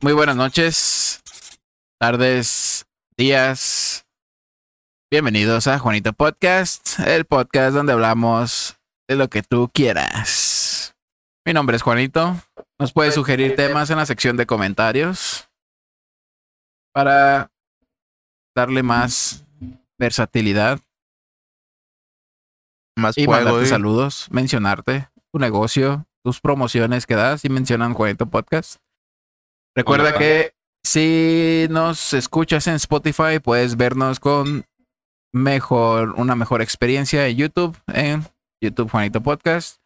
Muy buenas noches, tardes, días. Bienvenidos a Juanito Podcast, el podcast donde hablamos de lo que tú quieras. Mi nombre es Juanito. Nos puedes sugerir temas en la sección de comentarios para darle más versatilidad Más y fuego, mandarte eh. saludos, mencionarte tu negocio, tus promociones que das y mencionan Juanito Podcast. Recuerda que si nos escuchas en Spotify, puedes vernos con mejor, una mejor experiencia en YouTube, en YouTube Juanito Podcast.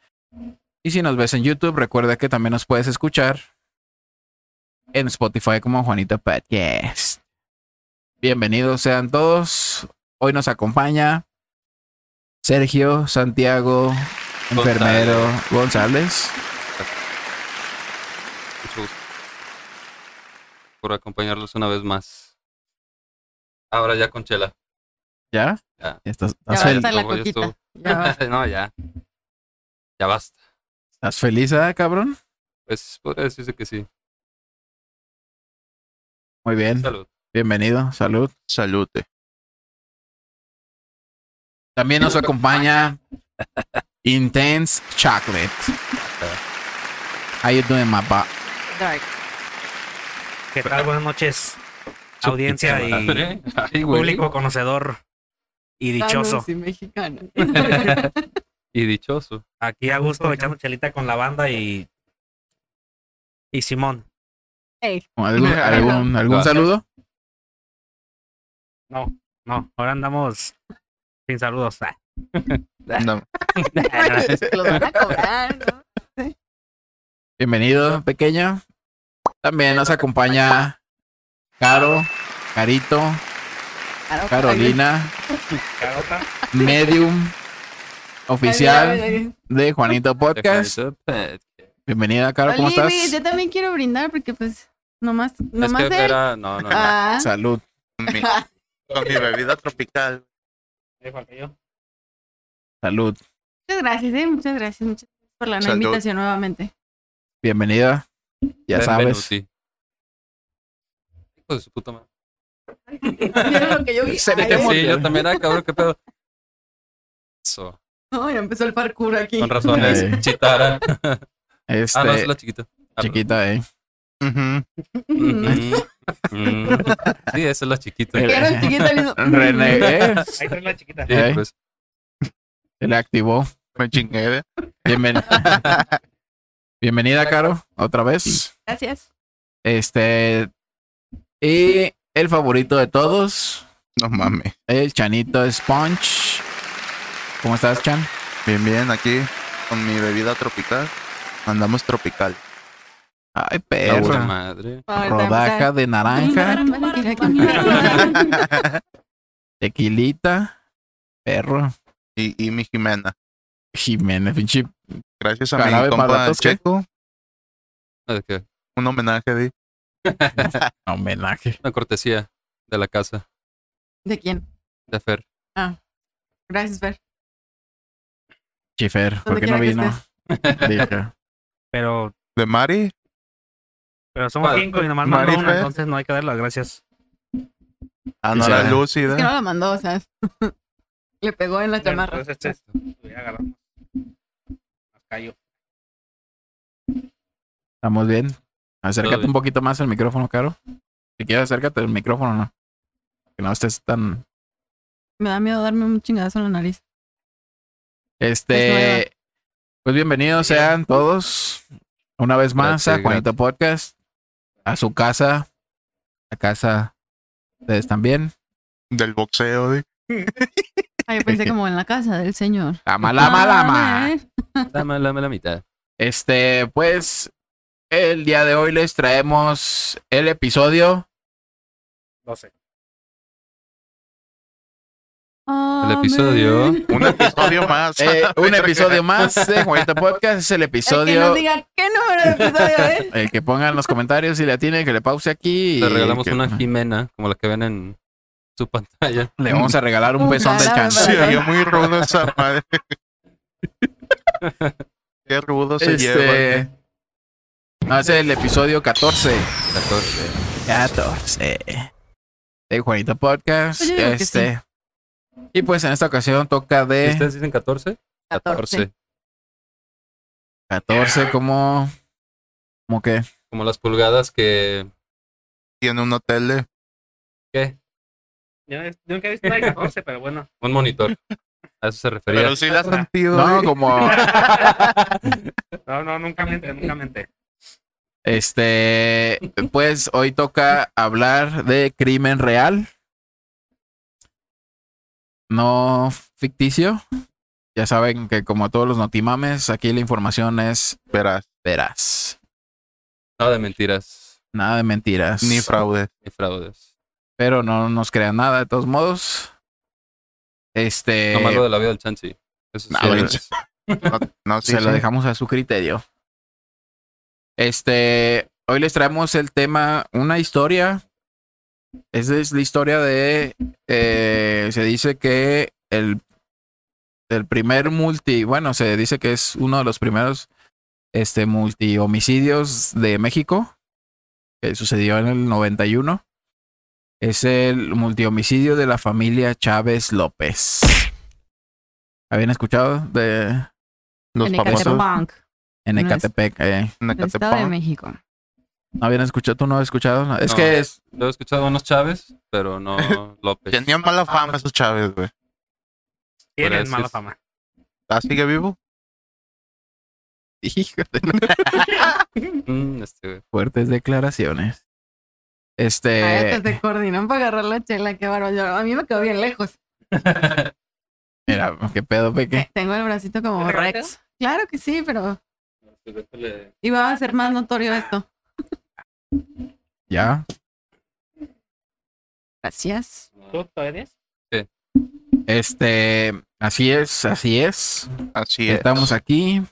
Y si nos ves en YouTube, recuerda que también nos puedes escuchar en Spotify como Juanito Podcast. Bienvenidos sean todos. Hoy nos acompaña Sergio Santiago, enfermero González. Mucho gusto por acompañarlos una vez más. Ahora ya con Chela. ¿Ya? Ya. ¿Estás, Ya estás, fel- basta la Luego ya coquita. Ya basta. no, ya. Ya basta. estás feliz, ah, cabrón? Pues podría decirse que sí. Muy bien. Salud. Bienvenido. Salud. Salute. También nos acompaña Intense Chocolate. How you doing, my Dark. ¿Qué tal? Buenas noches, audiencia y. Ay, güey. público conocedor y dichoso. Ah, no, sí, mexicana. y dichoso. Aquí a gusto echando chelita con la banda y y Simón. Ey, ¿Algún, algún, saludo? No, no, ahora andamos sin saludos. Ah. No, los van a cobrar, ¿no? Bienvenido, pequeño. También nos acompaña Caro, Carito, Carolina. Medium oficial de Juanito Podcast. Bienvenida, Caro, ¿cómo estás? yo también quiero brindar porque pues nomás, nomás que él. era. No, no, no. Ah, Salud. con mi, con mi bebida tropical. Salud. muchas gracias, eh, muchas gracias, muchas gracias por la Salud. invitación nuevamente. Bienvenida. Ya sabes. Benvenuti. Hijo de su puta madre. ¿Vieron lo que yo vi? Se Ay. Sí, yo también, ah, cabrón, qué pedo. Eso. no, ya empezó el parkour aquí. Con razones. Eh. Chitara. Este, Ah, no, es la chiquita. Ah, chiquita, eh. Perdón. Mm, mm. Sí, esa es la chiquita. Eh, Quiero chiquita, hizo- René, eh, Ahí trae la chiquita. Sí, Eh. pues. se le activó. Me chingué. ¿eh? Bienven- Bienvenida, Caro, otra vez. Gracias. Este. Y el favorito de todos, No mames. el Chanito Sponge. ¿Cómo estás, Chan? Bien, bien, aquí con mi bebida tropical. Andamos tropical. Ay, perro. madre. Rodaja de naranja, tequilita, perro. y, y mi Jimena. Jiménez, pinche. Gracias a mi para compa. Checo. Ah, ¿de qué? Un homenaje de Homenaje. Una cortesía de la casa ¿De quién? de Fer. Gracias, Fer. Chifer, ¿por qué no vino? Dije, Pero, de Mari. pero somos ¿Cuál? cinco y nomás mandó una, entonces no hay que dar las gracias. Ah, no, Sí, la lúcida. Es que no la mandó, o sea. Le pegó en la chamarra. Entonces, este, cayó. ¿Estamos bien? Acércate bien. un poquito más al micrófono, Caro. Si quieres, acércate al micrófono, ¿no? Que no estés tan... Me da miedo darme un chingadazo en la nariz. Es Este... Pues bienvenidos sean todos una vez más a Gracias, Juanito Podcast. A su casa. A casa. Ustedes también. Del boxeo. de- Ah, yo pensé como en la casa del señor. Lama, lama, lama. Ah, eh. Dame, dame la mitad. Este, pues, el día de hoy les traemos el episodio 12. El episodio. Un episodio más. Eh, un episodio más de Juanito Podcast. Es el El que episodio. nos diga qué número de episodio es. El que ponga en los comentarios si le tiene que le pause aquí. y Le regalamos que- una Jimena, como la que ven en su pantalla. Le vamos a regalar un Un pezón de chance. Sí, muy rudo esa madre. Qué rudo se lleva. Este, No, es el episodio 14. 14. 14. De Juanito Podcast. Pues Este. Y pues en esta ocasión toca de ¿Ustedes dicen 14? 14. 14 como. ¿Cómo que? Como las pulgadas que. Tiene un hotel de. ¿Qué? Yo, yo nunca he visto una de 14, pero bueno. Un monitor. A eso se refería. Pero sí la has sentido. No, güey. como. No, no, nunca mente, nunca mente. Este. Pues hoy toca hablar de crimen real. No ficticio. Ya saben que como todos los notimames, aquí la información es Verás, veraz. Nada de mentiras Nada de mentiras. ni fraude. ni fraudes. Pero no nos crean nada de todos modos. Este. Lo malo de la vida del chanchi. Eso sí, No, es- No, no, sí, se lo dejamos a su criterio. Este, hoy les traemos el tema, una historia. Esa es la historia de, eh, se dice que el, el primer multi, bueno, se dice que es uno de los primeros, este, multi homicidios de México, que sucedió en el 91. Es el multihomicidio de la familia Chávez López. ¿Habían escuchado de Los En famosos Ecatepec, en Ecatepec? eh? en del Estado de Ecatepec. México. ¿No habían escuchado? ¿Tú no has escuchado? No, Es No. que es. Yo he escuchado a unos Chávez, pero no López. Tenían mala fama esos Chávez, güey. Tienen mala es- fama. ¿Ah, sigue vivo? Mm, este. Fuertes declaraciones. Ay, Este. hasta se coordinan para agarrar la chela, qué bárbaro. Yo- A mí me quedó bien lejos. Mira, qué pedo, peque. Eh, Tengo el bracito como ¿Te Rex. Claro que sí, pero iba a ser más notorio esto. Ya. Gracias. ¿Tú todavía? Este. Así es, así es. Así es. Estamos aquí.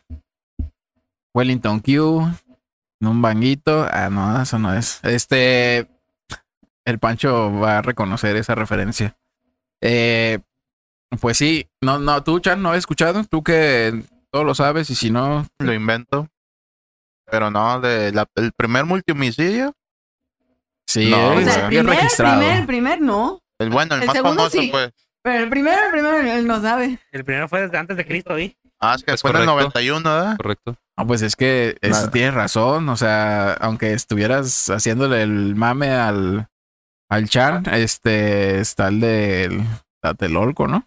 Wellington Q. En un banguito. Ah, no, eso no es. Este. El Pancho va a reconocer esa referencia. Eh, pues sí. No, no, tú, Chan, no has escuchado. Tú que todo lo sabes y si no, Lo invento. Pero no, de la- el primer multihomicidio. sí, No, O sea, el bien primer, registrado. primer, el primer no. El bueno, el, El más segundo famoso, sí. pues. Pero el primero, el primero, él no sabe. El primero fue desde antes de Cristo, ¿y? Ah, es que Es fue en el correcto. 91, ¿verdad? Correcto. No, pues es que tienes razón. O sea, aunque estuvieras haciéndole el mame al, al Chan, este está el del Tlatelolco, ¿no?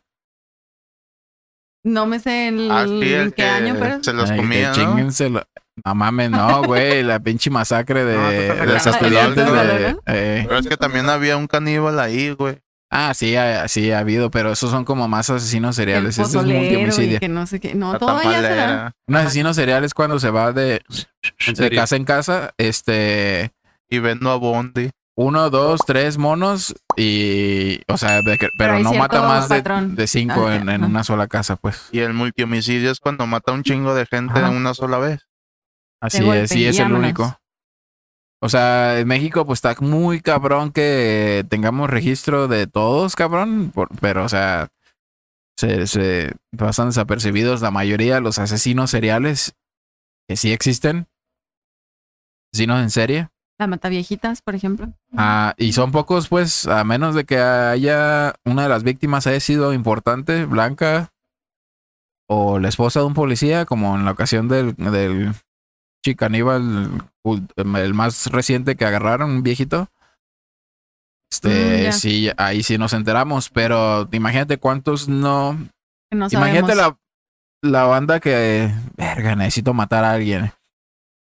No me sé el, Ah, sí, el qué que año, pero. se los Ay, que comía, ¿no? mames, no, güey. La pinche masacre de, No, de los estudiantes de eh, Pero es que también había un caníbal ahí, güey. Ah, sí, ha, sí ha habido, pero esos son como más asesinos el seriales. Este es y multihomicidio. que no sé qué. No, La todo ya se da. tamalera. Un asesino serial es cuando se va de, de casa en casa, este. Y vendo a Bondi. uno, dos, tres monos y, o sea, de que- pero, hay no mata más de, de cinco Ah, en, una sola casa, pues. Y el multihomicidio es cuando mata a un chingo de gente en una sola vez. Así es, sí es y el único. O sea, en México pues está muy cabrón que tengamos registro de todos, cabrón, por- pero o sea, se, se pasan desapercibidos la mayoría de los asesinos seriales que sí existen. Asesinos en serie. La mata viejitas, por ejemplo. Ah, y son pocos, pues, a menos de que haya una de las víctimas haya sido importante, blanca, o la esposa de un policía, como en la ocasión del, del chicaníbal, el más reciente que agarraron, un viejito. Este, Mm, sí, ahí sí nos enteramos, pero imagínate cuántos no. Imagínate la, la banda que, verga, necesito matar a alguien.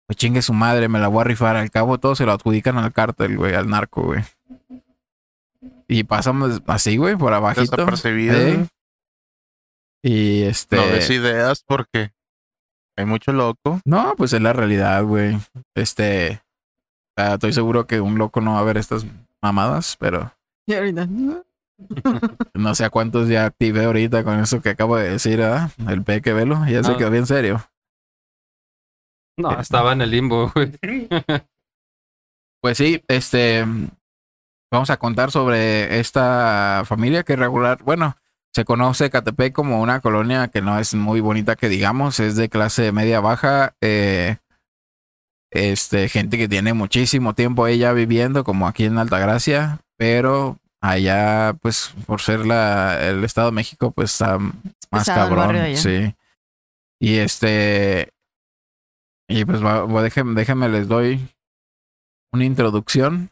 Pues chingue su madre, me la voy a rifar. Al cabo todos se lo adjudican al cártel, güey, al narco, güey. Y pasamos así, güey, por abajito. Desapercibido. ¿eh? Y este... No des ideas porque hay mucho loco. No, pues es la realidad, güey. Este... o sea, estoy seguro que un loco no va a ver estas mamadas, pero Y ahorita. no sé a cuántos ya activé ahorita con eso que acabo de decir, ¿ah? El peque velo, ya se Ah. quedó bien serio. No, estaba en el limbo, güey. Pues sí, este. Vamos a contar sobre esta familia que regular. Bueno, se conoce Catepec como una colonia que no es muy bonita, que digamos, es de clase media baja. eh, Este, gente que tiene muchísimo tiempo ella viviendo, como aquí en Altagracia, pero allá, pues, por ser la, el Estado de México, pues está más pesado cabrón. Sí. Y este. Y pues va- va- déjenme, déjenme les doy una introducción.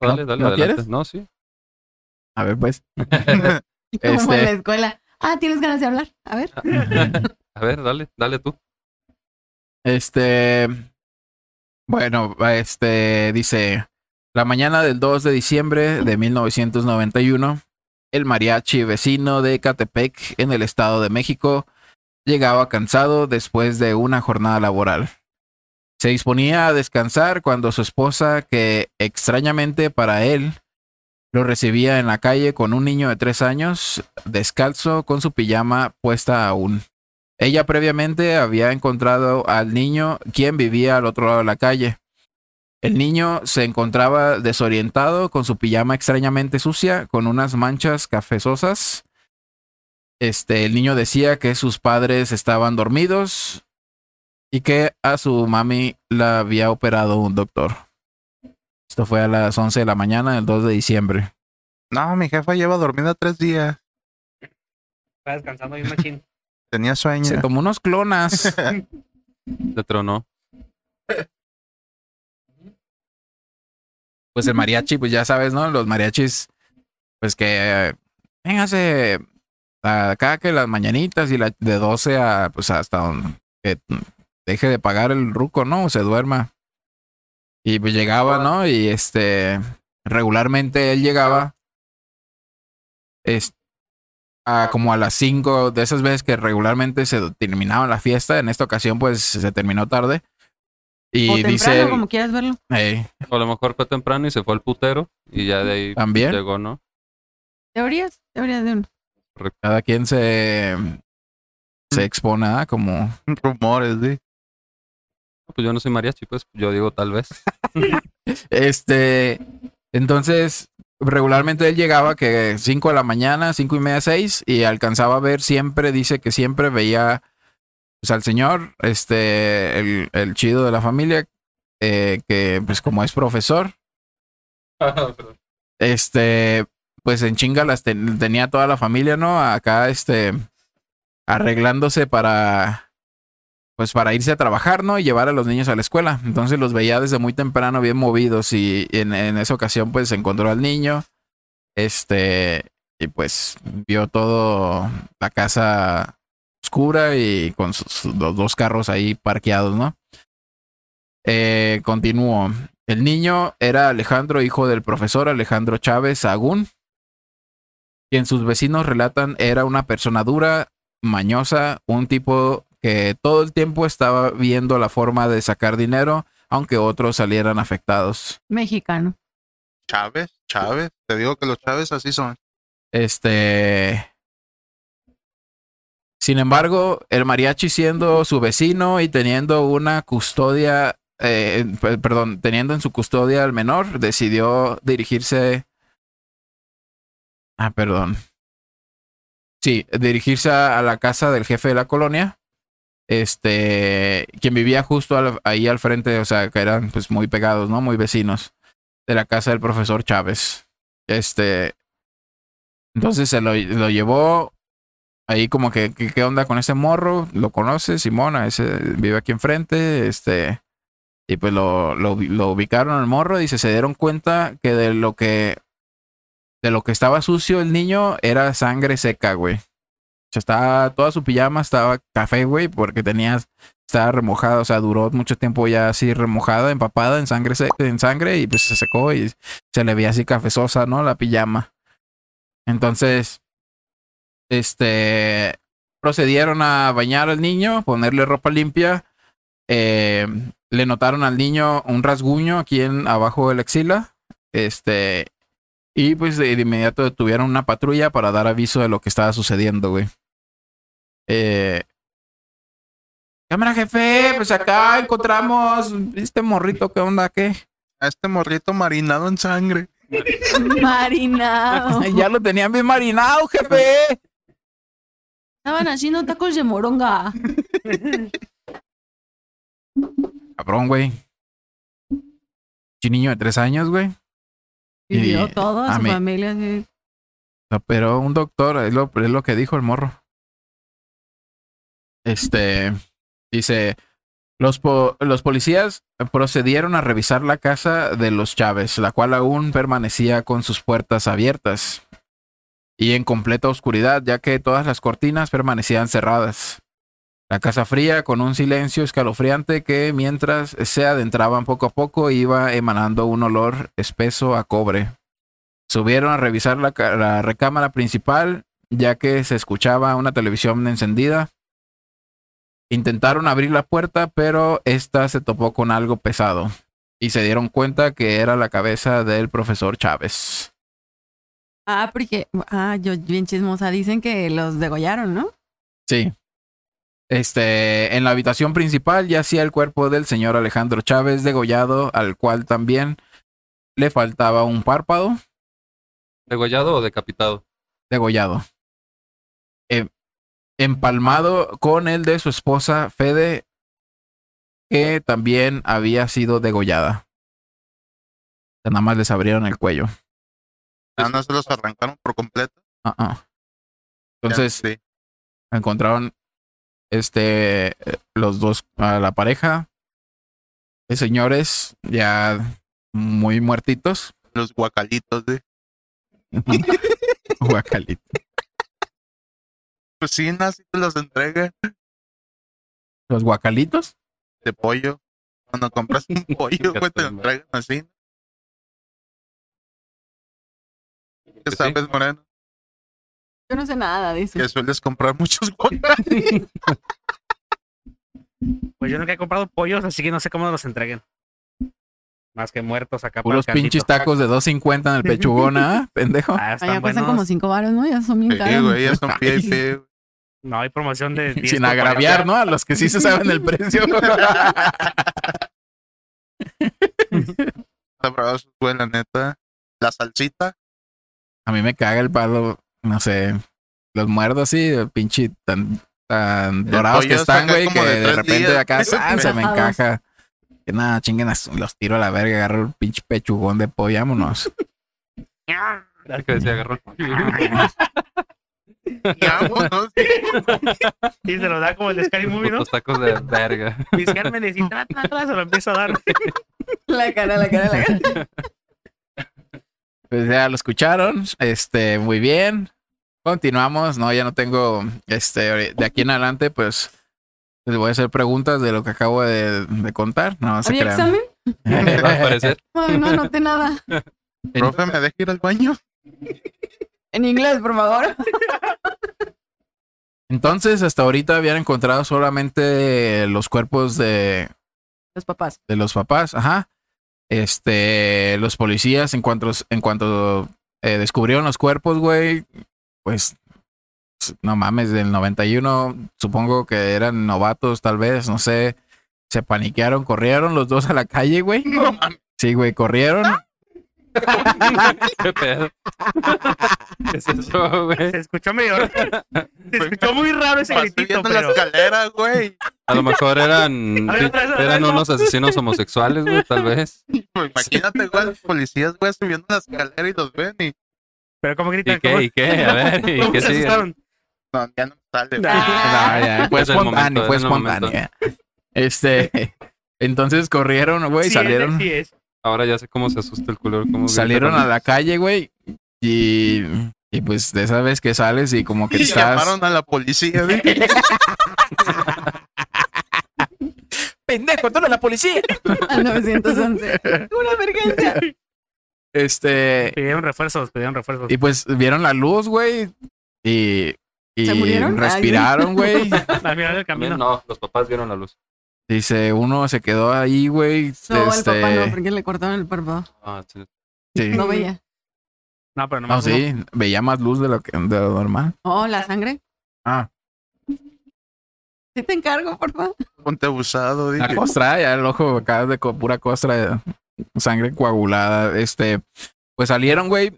¿No- Dale, dale, no adelante. quieres? No, sí. A ver, pues. Como en Este- la escuela. Ah, ¿tienes ganas de hablar? A ver. A ver, dale, dale tú. Este. Bueno, este dice. La mañana del 2 de diciembre de 1991, el mariachi vecino de Catepec, en el Estado de México, llegaba cansado después de una jornada laboral. Se disponía a descansar cuando su esposa, que extrañamente para él, lo recibía en la calle con un niño de tres años, descalzo, con su pijama puesta aún. Ella previamente había encontrado al niño quien vivía al otro lado de la calle. El niño se encontraba desorientado con su pijama extrañamente sucia, con unas manchas cafezosas. Este, el niño decía que sus padres estaban dormidos y que a su mami la había operado un doctor. Esto fue a las 11 de la mañana del 2 de diciembre. No, mi jefa lleva dormida tres días. Está descansando bien machín. Tenía sueño. Se tomó unos clonas. Te tronó. pues el mariachi, pues ya sabes, ¿no? Los mariachis, pues que eh, véngase acá que las mañanitas y la de 12 a pues hasta donde que deje de pagar el ruco, ¿no? O se duerma. Y pues llegaba, ¿no? Y este regularmente él llegaba es, a como a las 5 de esas veces que regularmente se terminaba la fiesta, en esta ocasión pues se terminó tarde. Y o temprano, dice él, como quieras verlo. "Ey, O a lo mejor fue temprano y se fue al putero y ya de ahí también llegó, ¿no? Teorías, teorías de uno. cada quien se, se expone ¿ah? como Rumores, sí. Pues yo no soy mariachi, pues yo digo tal vez. este entonces regularmente él llegaba que 5 de la mañana, cinco y media, seis y alcanzaba a ver siempre, dice que siempre veía pues, al señor, este, el, el chido de la familia, eh, que pues como es profesor, este, pues en chinga las ten- tenía toda la familia, ¿no? Acá, este, arreglándose para, pues para irse a trabajar, ¿no? Y llevar a los niños a la escuela. Entonces los veía desde muy temprano bien movidos y en, en esa ocasión pues encontró al niño, este, y pues vio todo la casa oscura y con sus los dos carros ahí parqueados, ¿no? Eh, continúo. El niño era Alejandro, hijo del profesor Alejandro Chávez Agún, quien sus vecinos relatan era una persona dura, mañosa, un tipo que todo el tiempo estaba viendo la forma de sacar dinero, aunque otros salieran afectados. Mexicano. Chávez, Chávez. Te digo que los Chávez así son. Este. Sin embargo, el mariachi siendo su vecino y teniendo una custodia, eh, pe- perdón, teniendo en su custodia al menor, decidió dirigirse. Ah, perdón. Sí, dirigirse a la casa del jefe de la colonia. Este, quien vivía justo ahí al frente, o sea, que eran pues muy pegados, ¿no? Muy vecinos de la casa del profesor Chávez. Este, entonces se lo, lo llevó ahí como que, ¿qué onda con ese morro? ¿Lo conoce? Simona, ese vive aquí enfrente, este, y pues lo, lo, lo ubicaron al morro y se, se dieron cuenta que de lo que, de lo que estaba sucio el niño era sangre seca, güey. Estaba, toda su pijama estaba café, güey, porque tenía, estaba remojada, o sea, duró mucho tiempo ya así remojada, empapada en sangre, en sangre y pues se secó y se le veía así cafezosa, ¿no? La pijama. Entonces, este, procedieron a bañar al niño, ponerle ropa limpia. eh, le notaron al niño un rasguño aquí en abajo de la axila. Este, y pues de, inmediato detuvieron una patrulla para dar aviso de lo que estaba sucediendo, güey. Eh, Cámara jefe, pues acá encontramos este morrito, ¿qué onda? ¿Qué? A este morrito marinado en sangre. Marinado. ya lo tenían bien marinado, jefe. Estaban haciendo tacos de moronga. cabrón, güey. Un niño de tres años, güey. Y Y vio todo, a su mí- familia. así. Lo operó un doctor, es lo, es lo que dijo el morro. Este, dice, los, los policías procedieron a revisar la casa de los Chávez, la cual aún permanecía con sus puertas abiertas y en completa oscuridad, ya que todas las cortinas permanecían cerradas. La casa fría, con un silencio escalofriante que mientras se adentraban poco a poco iba emanando un olor espeso a cobre. Subieron a revisar la, la recámara principal, ya que se escuchaba una televisión encendida. Intentaron abrir la puerta, pero esta se topó con algo pesado y se dieron cuenta que era la cabeza del profesor Chávez. Ah, porque. Ah, yo bien chismosa. Dicen que los degollaron, ¿no? Sí. Este, en la habitación principal yacía el cuerpo del señor Alejandro Chávez degollado, al cual también le faltaba un párpado. ¿Degollado o decapitado? degollado. Em- empalmado con el de su esposa Fede, que también había sido degollada. Nada más les abrieron el cuello. Ah, no se los arrancaron por completo. Ah, ah. Entonces sí. encontraron este eh, los dos a la pareja de señores ya muy muertitos. los guacalitos de. Guacalito. Cocinas y te los entregan Los guacalitos. de pollo. Cuando compras un pollo, güey, te lo entregan así. ¿Qué sí. sabes, Moreno? Yo no sé nada de eso. Que sueles comprar muchos guacalitos. Pues yo nunca he comprado pollos, así que no sé cómo los entreguen. Más que muertos acá Puros pinches tacos de 2.50 en el pechugón, ¿ah? Pendejo. Ah, Ah, están ya cuestan buenos. como cinco baros, ¿no? Ya son bien Sí, caros. güey, ya son Ay. VIP. No hay promoción de 10 Sin agraviar, 40. ¿no? A los que sí se saben el precio. Sabrosos, güey, la neta. La salsita. A mí me caga el palo, no sé. Los muerdo así, el pinche tan, tan dorados que están, güey, que de repente días. de acá se me Encajados. encaja. Que nada, chinguen, los tiro a la verga, agarro el pinche pechugón de pollo, vámonos. El que decía agarró. Y se lo da como el de Scary Movie, ¿no? Los tacos de verga. Mis Cármenes y tra, tra, tra, se lo empiezo a dar. La cara, la cara, la cara. Pues ya lo escucharon, este, muy bien. Continuamos, no, ya no tengo, este, de aquí en adelante, pues, les voy a hacer preguntas de lo que acabo de, de contar. No se ¿Había crean. examen? Va a aparecer. Ay, no anoté nada. Profe, ¿me deja ir al baño? En inglés, por favor. Entonces, hasta ahorita habían encontrado solamente los cuerpos de, Los papás. de los papás, ajá. Este, los policías, en cuanto, en cuanto eh, descubrieron los cuerpos, güey, pues, no mames, del 91, supongo que eran novatos, tal vez, no sé. Se paniquearon, corrieron los dos a la calle, güey. No mames. Sí, güey, corrieron. ¿Qué pedo? ¿Qué es eso, güey? Se escuchó medio. Se escuchó muy raro ese gritito, viendo la pero. escalera, güey. A lo mejor eran, ver, otra vez, otra eran vez, unos asesinos homosexuales, güey, tal vez. Pues imagínate, güey, los policías, güey, subiendo la escalera y los ven y... Pero ¿cómo gritan? ¿Y qué? ¿Y qué? A ver, ¿y ¿Cómo qué se sigue? No, ya no sale. Nah. No, ya, fue Es el espontáneo, fue espontáneo. Este, entonces corrieron, güey, Sí, salieron. sí es. Ahora ya sé cómo se asusta el culero. cómo grita salieron a la calle, güey. Y, y pues de esa vez que sales y como que Y estás. llamaron a la policía, güey. ¡Pendejo, tú la policía! Al 911. Una emergencia. Este. Pidieron refuerzos, pidieron refuerzos. Y pues vieron la luz, güey. Y. Y ¿Se murieron? respiraron, güey. No, los papás vieron la luz. Dice, uno se quedó ahí, güey. No, este, el papá no, porque le cortaron el párpado. Ah, sí. sí. No veía. No, pero No, nomás. sí, veía más luz de lo que de lo normal. Oh, la sangre. Ah, Sí te encargo, por favor. Ponte abusado, la dije. costra, ya el ojo acá de co- pura costra, de sangre coagulada. Este, pues salieron, güey.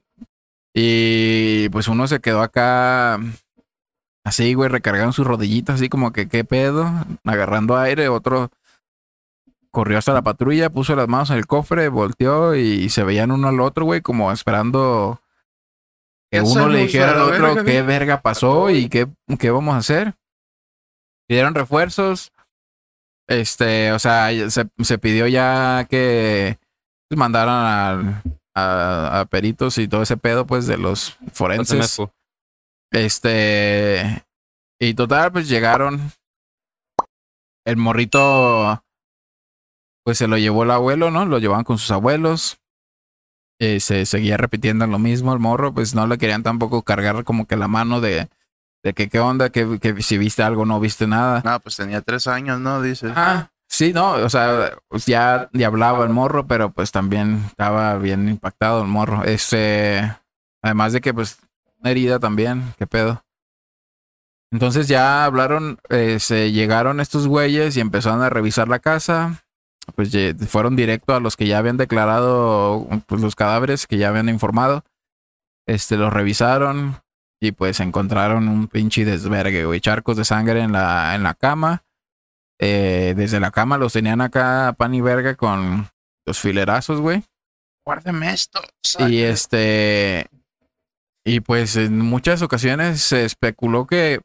Y pues uno se quedó acá así, güey, recargaron sus rodillitas, así como que qué pedo, agarrando aire. Otro corrió hasta la patrulla, puso las manos en el cofre, volteó y se veían uno al otro, güey, como esperando que Ya uno le dijera al otro verga, qué verga pasó y qué, qué vamos a hacer. Pidieron refuerzos. Este, o sea, se, se pidió ya que mandaran al- a, a peritos y todo ese pedo, pues, de los forenses. Este. Y total, pues llegaron. El morrito. Pues se lo llevó el abuelo, ¿no? Lo llevaban con sus abuelos. Eh, se seguía repitiendo lo mismo el morro, pues no le querían tampoco cargar como que la mano de, de que qué onda, que, que si viste algo no viste nada. No, pues tenía tres años, ¿no? Dices. Ah, sí, no, o sea, pues ya, ya hablaba el morro, pero pues también estaba bien impactado el morro. Este, además de que pues una herida también, qué pedo. Entonces ya hablaron, eh, se llegaron estos güeyes y empezaron a revisar la casa. Pues fueron directo a los que ya habían declarado pues, los cadáveres, que ya habían informado. Este, los revisaron y pues encontraron un pinche desvergue, güey, charcos de sangre en la, en la cama. Eh, desde la cama los tenían acá pan y verga con los filerazos, güey. Guárdeme esto. Y este. Y pues en muchas ocasiones se especuló que.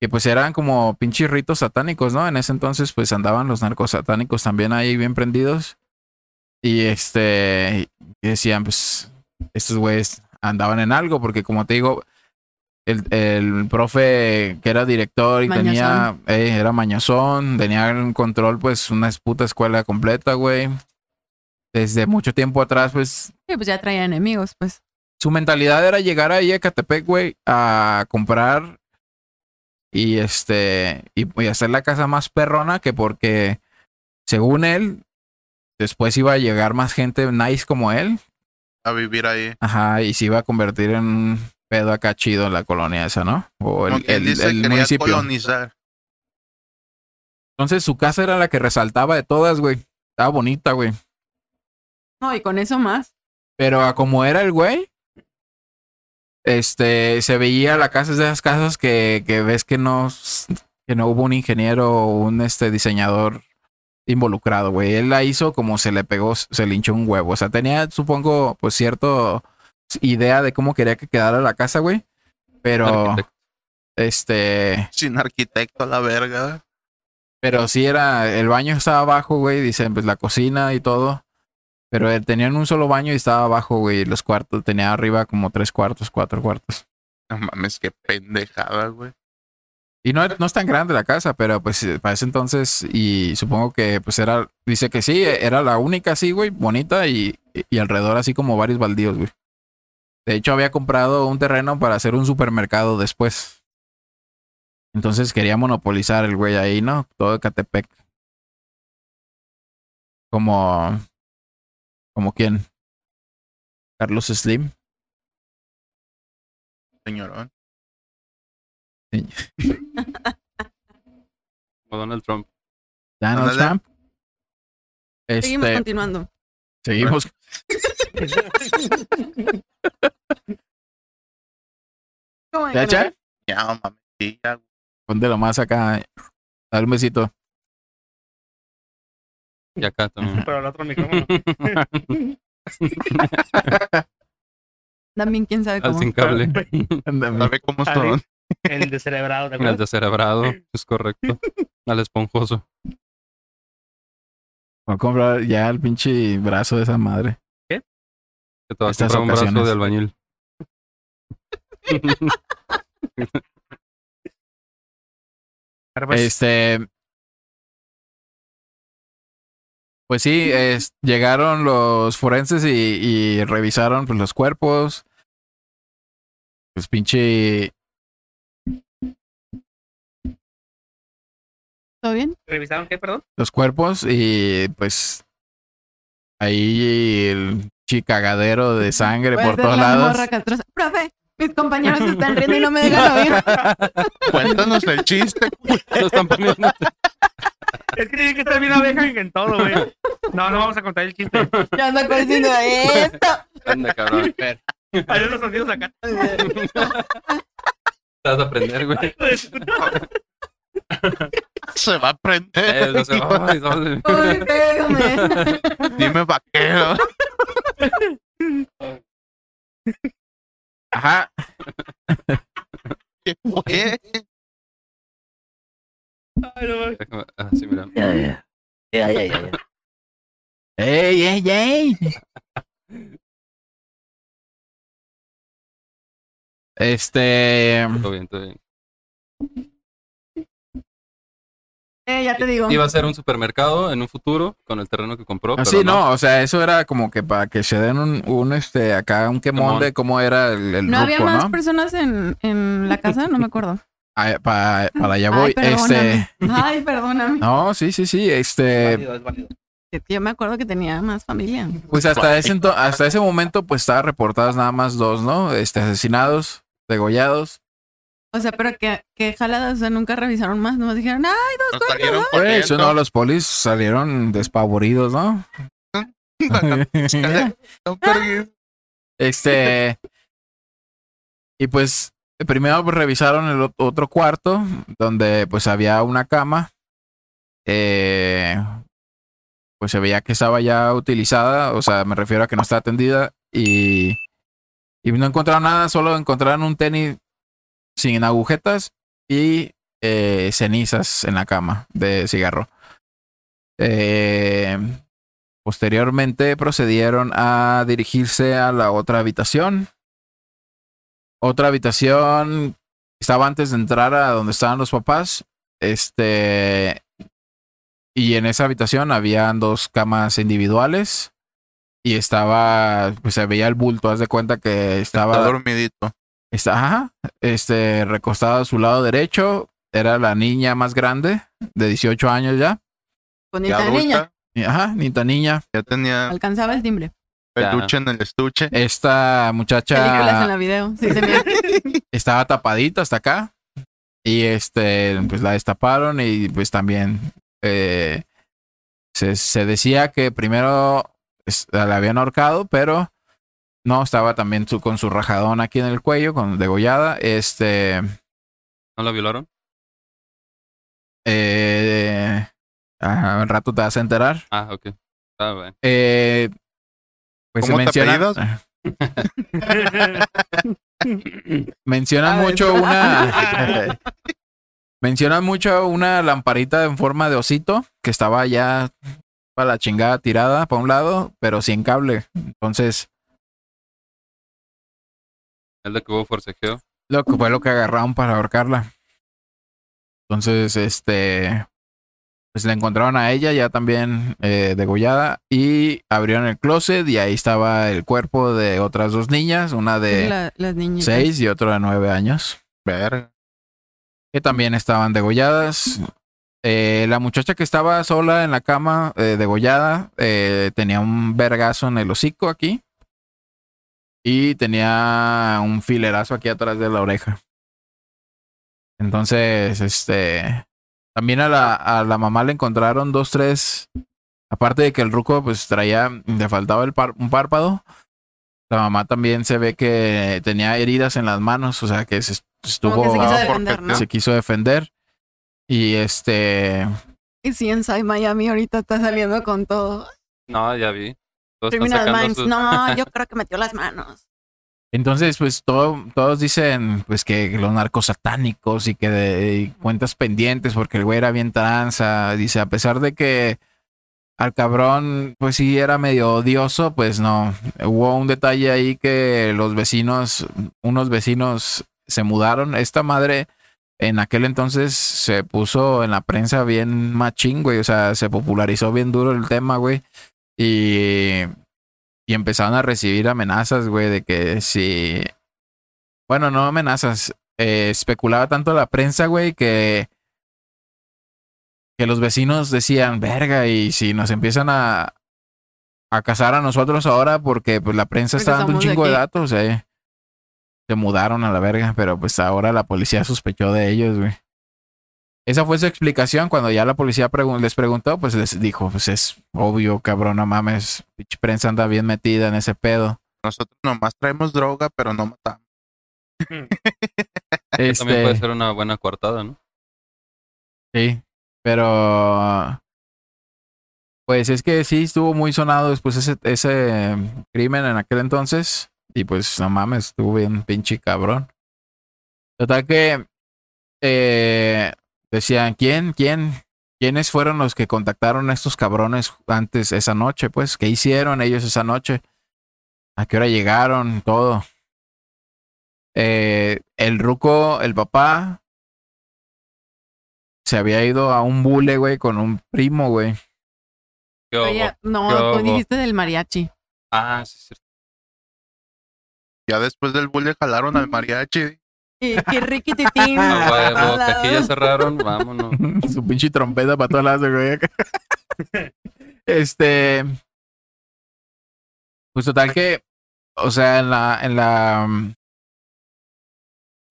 Que pues eran como pinches ritos satánicos, ¿no? En ese entonces pues andaban los narcos satánicos también ahí bien prendidos. Y este. y decían, pues. Estos güeyes andaban en algo, porque como te digo. El, el profe que era director y tenía. eh, era mañosón, tenía en control, pues, una puta escuela completa, güey desde mucho tiempo atrás, pues Sí, pues ya traía enemigos, pues. Su mentalidad era llegar ahí a Catepec, güey, a comprar y este y, y hacer la casa más perrona que porque según él después iba a llegar más gente nice como él, A vivir ahí. ajá, y se iba a convertir en un pedo acá chido en la colonia esa, ¿no? O el, el- dice, el quería municipio. colonizar. Entonces su casa era la que resaltaba de todas, güey. Estaba bonita, güey. No, y con eso más. Pero a como era el güey, este, se veía la casa es de esas casas que, que ves que no, que no hubo un ingeniero o un este diseñador involucrado, güey. Él la hizo como se le pegó, se le hinchó un huevo. O sea, tenía, supongo, pues cierto idea de cómo quería que quedara la casa, güey. Pero, Arquitecto. este, Sin arquitecto a la verga. pero sí era, el baño estaba abajo, güey. Dicen, pues la cocina y todo. Pero eh, tenían un solo baño y estaba abajo, güey. y Los cuartos, tenía arriba como tres cuartos, cuatro cuartos. No mames, qué pendejada, güey. Y no, no es tan grande la casa, pero pues eh, para ese entonces, y supongo que pues era, dice que sí, era la única así, güey, bonita y, y alrededor así como varios baldíos, güey. De hecho, había comprado un terreno para hacer un supermercado después. Entonces quería monopolizar el güey ahí, ¿no? Todo Catepec. Como... ¿Como quién? Carlos Slim. Señorón. Como Donald Trump. Donald. Trump. Seguimos Este, continuando. seguimos. ¿Cómo de ¿Ya? Ya. Sí, ya, güey. Póntelo más acá. Dale un besito. Y acá también. Pero el otro micrófono. También quién sabe Al cómo. sin cable. ¿Sabe cómo son? El descerebrado, ¿te Al acuerdas? descerebrado. Es correcto. Al esponjoso. Voy a comprar ya el pinche brazo de esa madre. Que te vas a comprar un brazo de albañil. Pues, Este. Pues sí, es- llegaron los forenses y, y revisaron pues, los cuerpos. Pues pinche. ¿Todo bien? ¿Revisaron qué, perdón? Los cuerpos y pues. Ahí el chicagadero de sangre Voy a por todos la lados. Profe, mis compañeros se están riendo y no me dejan oír. Cuéntanos el chiste. Lo están poniendo. Es que tiene que estar bien abeja en todo, güey. No, no vamos a contar el chiste. Ya sacó diciendo esto. Anda, cabrón. Hay unos sonidos acá. Te vas a aprender, güey. Se va a Eh, prender. no sé, ay. Dime vaquero. Ajá. ¿Qué fue? Déjame- ah, sí, mira. ¡Ey, ey, ey! Este. Todo bien, todo bien. Eh, ya te digo. Iba a ser un supermercado en un futuro con el terreno que compró. pero Así no, o sea, eso era como que para que se den un, un este, acá un quemón Quemón. de cómo era el, el ¿No había grupo, más ¿no? personas en, en la casa? No me acuerdo. Ah, pa- para allá Ay, voy. este. Ay, perdóname. No, sí, sí, sí. Este. es válido. Es que Yo me acuerdo que tenía más familia. Pues hasta ese, hasta ese momento, pues estaban reportadas nada más dos, ¿no? Este, asesinados, degollados. O sea, pero que, que jaladas, o sea, nunca revisaron más. Nomás dijeron, ah, Nos salieron Por eso, no, los polis salieron despavoridos, ¿no? Este. Y pues primero pues, revisaron el ot- otro cuarto donde pues había una cama. Eh, pues se veía que estaba ya utilizada, o sea, me refiero a que no está atendida y, y no encontraron nada, solo encontraron un tenis sin agujetas y eh, cenizas en la cama de cigarro. Eh, Posteriormente procedieron a dirigirse a la otra habitación. Otra habitación estaba antes de entrar a donde estaban los papás. Este. Y en esa habitación habían dos camas individuales. Y estaba. Pues se veía el bulto. Haz de cuenta que estaba. Está dormidito. Está, ajá, este, recostado a su lado derecho. Era la niña más grande, de 18 años ya. pues ni Ya tan niña. Ajá, Nita niña. Ya tenía Alcanzaba el timbre. Peluche en el estuche. Esta Películas en muchacha la video. Sí, estaba tapadita hasta acá. Y este, pues la destaparon y pues también eh, se, se decía que primero es- la habían ahorcado, pero no, estaba también su- con su rajadón aquí en el cuello, con degollada. Este, ¿No la violaron? eh, ajá, al rato te vas a enterar. Ah, ok. Está bien. Eh, pues se ¿Cómo te menciona, mencionan Ah, mucho es- una mencionan mucho una lamparita en forma de osito que estaba ya para la chingada tirada para un lado, pero sin cable. Entonces, El de que hubo forcejeo. lo que fue lo que agarraron para ahorcarla. Entonces, este pues la encontraron a ella ya también eh, degollada y abrieron el closet y ahí estaba el cuerpo de otras dos niñas, una de La- las niñitas. seis y otra de nueve años. Verga. que también estaban degolladas. Eh, la muchacha que estaba sola en la cama, eh, degollada, tenía un vergazo en el hocico aquí. Y tenía un filerazo aquí atrás de la oreja. Entonces, este. También a la, a la mamá le encontraron dos, tres. Aparte de que el ruco, pues traía. Le faltaba el par- un párpado. La mamá también se ve que tenía heridas en las manos. O sea, que se estuvo que se quiso defender, ¿no? se quiso defender. Y este, Y sí, en Sai Miami ahorita está saliendo con todo. No, ya vi. Todos Criminal Minds. sus- No, yo creo que metió las manos. Entonces, pues todo, todos dicen pues que los narcos satánicos y que de, cuentas pendientes porque el güey era bien tranza. Dice, a pesar de que al cabrón, pues sí era medio odioso, pues no. Hubo un detalle ahí que los vecinos, unos vecinos se mudaron. Esta madre en aquel entonces se puso en la prensa bien machín, güey. O sea, se popularizó bien duro el tema, güey. Y, y empezaron a recibir amenazas, güey, de que si. Bueno, no amenazas. eh, especulaba tanto la prensa, güey, que. Que los vecinos decían, verga, y si nos empiezan a. a cazar a nosotros ahora, porque pues la prensa Porque está dando un de chingo de aquí. datos, eh. Se mudaron a la verga, pero pues ahora la policía sospechó de ellos, güey. Esa fue su explicación. Cuando ya la policía pregun- les preguntó, pues les dijo, pues es obvio, cabrón, no mames. Pinche prensa anda bien metida en ese pedo. Nosotros nomás traemos droga, pero no matamos. También puede Este, ser una buena coartada, ¿no? sí. Pero. Pues es que sí estuvo muy sonado después ese, ese crimen en aquel entonces. Y pues no mames, estuvo bien pinche cabrón. Total que eh, decían, ¿quién? ¿Quién? ¿Quiénes fueron los que contactaron a estos cabrones antes esa noche? Pues, ¿qué hicieron ellos esa noche? ¿A qué hora llegaron? Todo. Eh, el ruco, el papá, se había ido a un bule, güey, con un primo, güey. Oye, no, ¿Qué tú dijiste del mariachi. Ah, sí, sí. Ya después del bulle jalaron al mariachi. Y qué riquititín. A a huevo, que aquí ya cerraron, vámonos. Su pinche trompeta para todas las güey. este. Pues total que. O sea, en la. En la mm,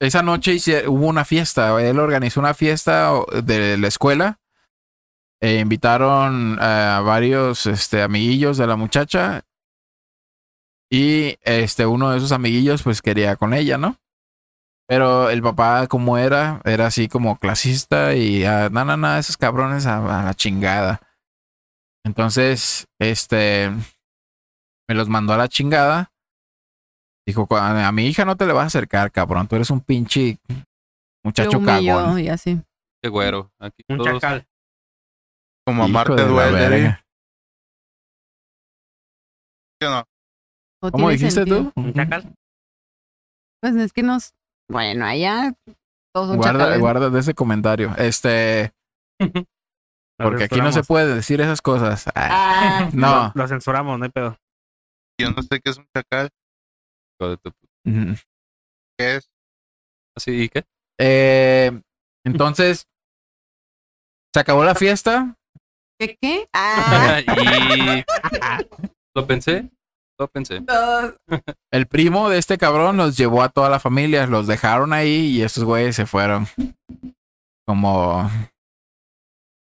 esa noche hice- hubo una fiesta. Él organizó una fiesta de la escuela. E invitaron a varios este, amiguillos de la muchacha. Y este, uno de esos amiguillos, pues quería con ella, ¿no? Pero el papá, como era, era así como clasista y ah, no, no, no, esos cabrones a, a la chingada. Entonces, este, me los mandó a la chingada. Dijo, "Cu- a mi hija no te le vas a acercar, cabrón. Tú eres un pinche muchacho humilló cagón. y así. Qué güero. Aquí Un todos- chacal. Como a Hijo Marte de la duele. verga. ¿sí o no? ¿O ¿Cómo dijiste sentido? tú? Un chacal. Pues es que nos. Bueno, allá todos son Guarda, chacales. guarda de ese comentario. Este, porque aquí no se puede decir esas cosas. Ah, Ah, no. Lo censuramos, no hay pedo. Yo no sé qué es un chacal. hijo de tu puta. Ujú. ¿Qué es? ¿Así y qué? Eh, entonces, se acabó la fiesta. ¿Qué qué? Ah, y lo pensé, pensé. no. El primo de este cabrón los llevó a toda la familia, los dejaron ahí y estos güeyes se fueron. Como.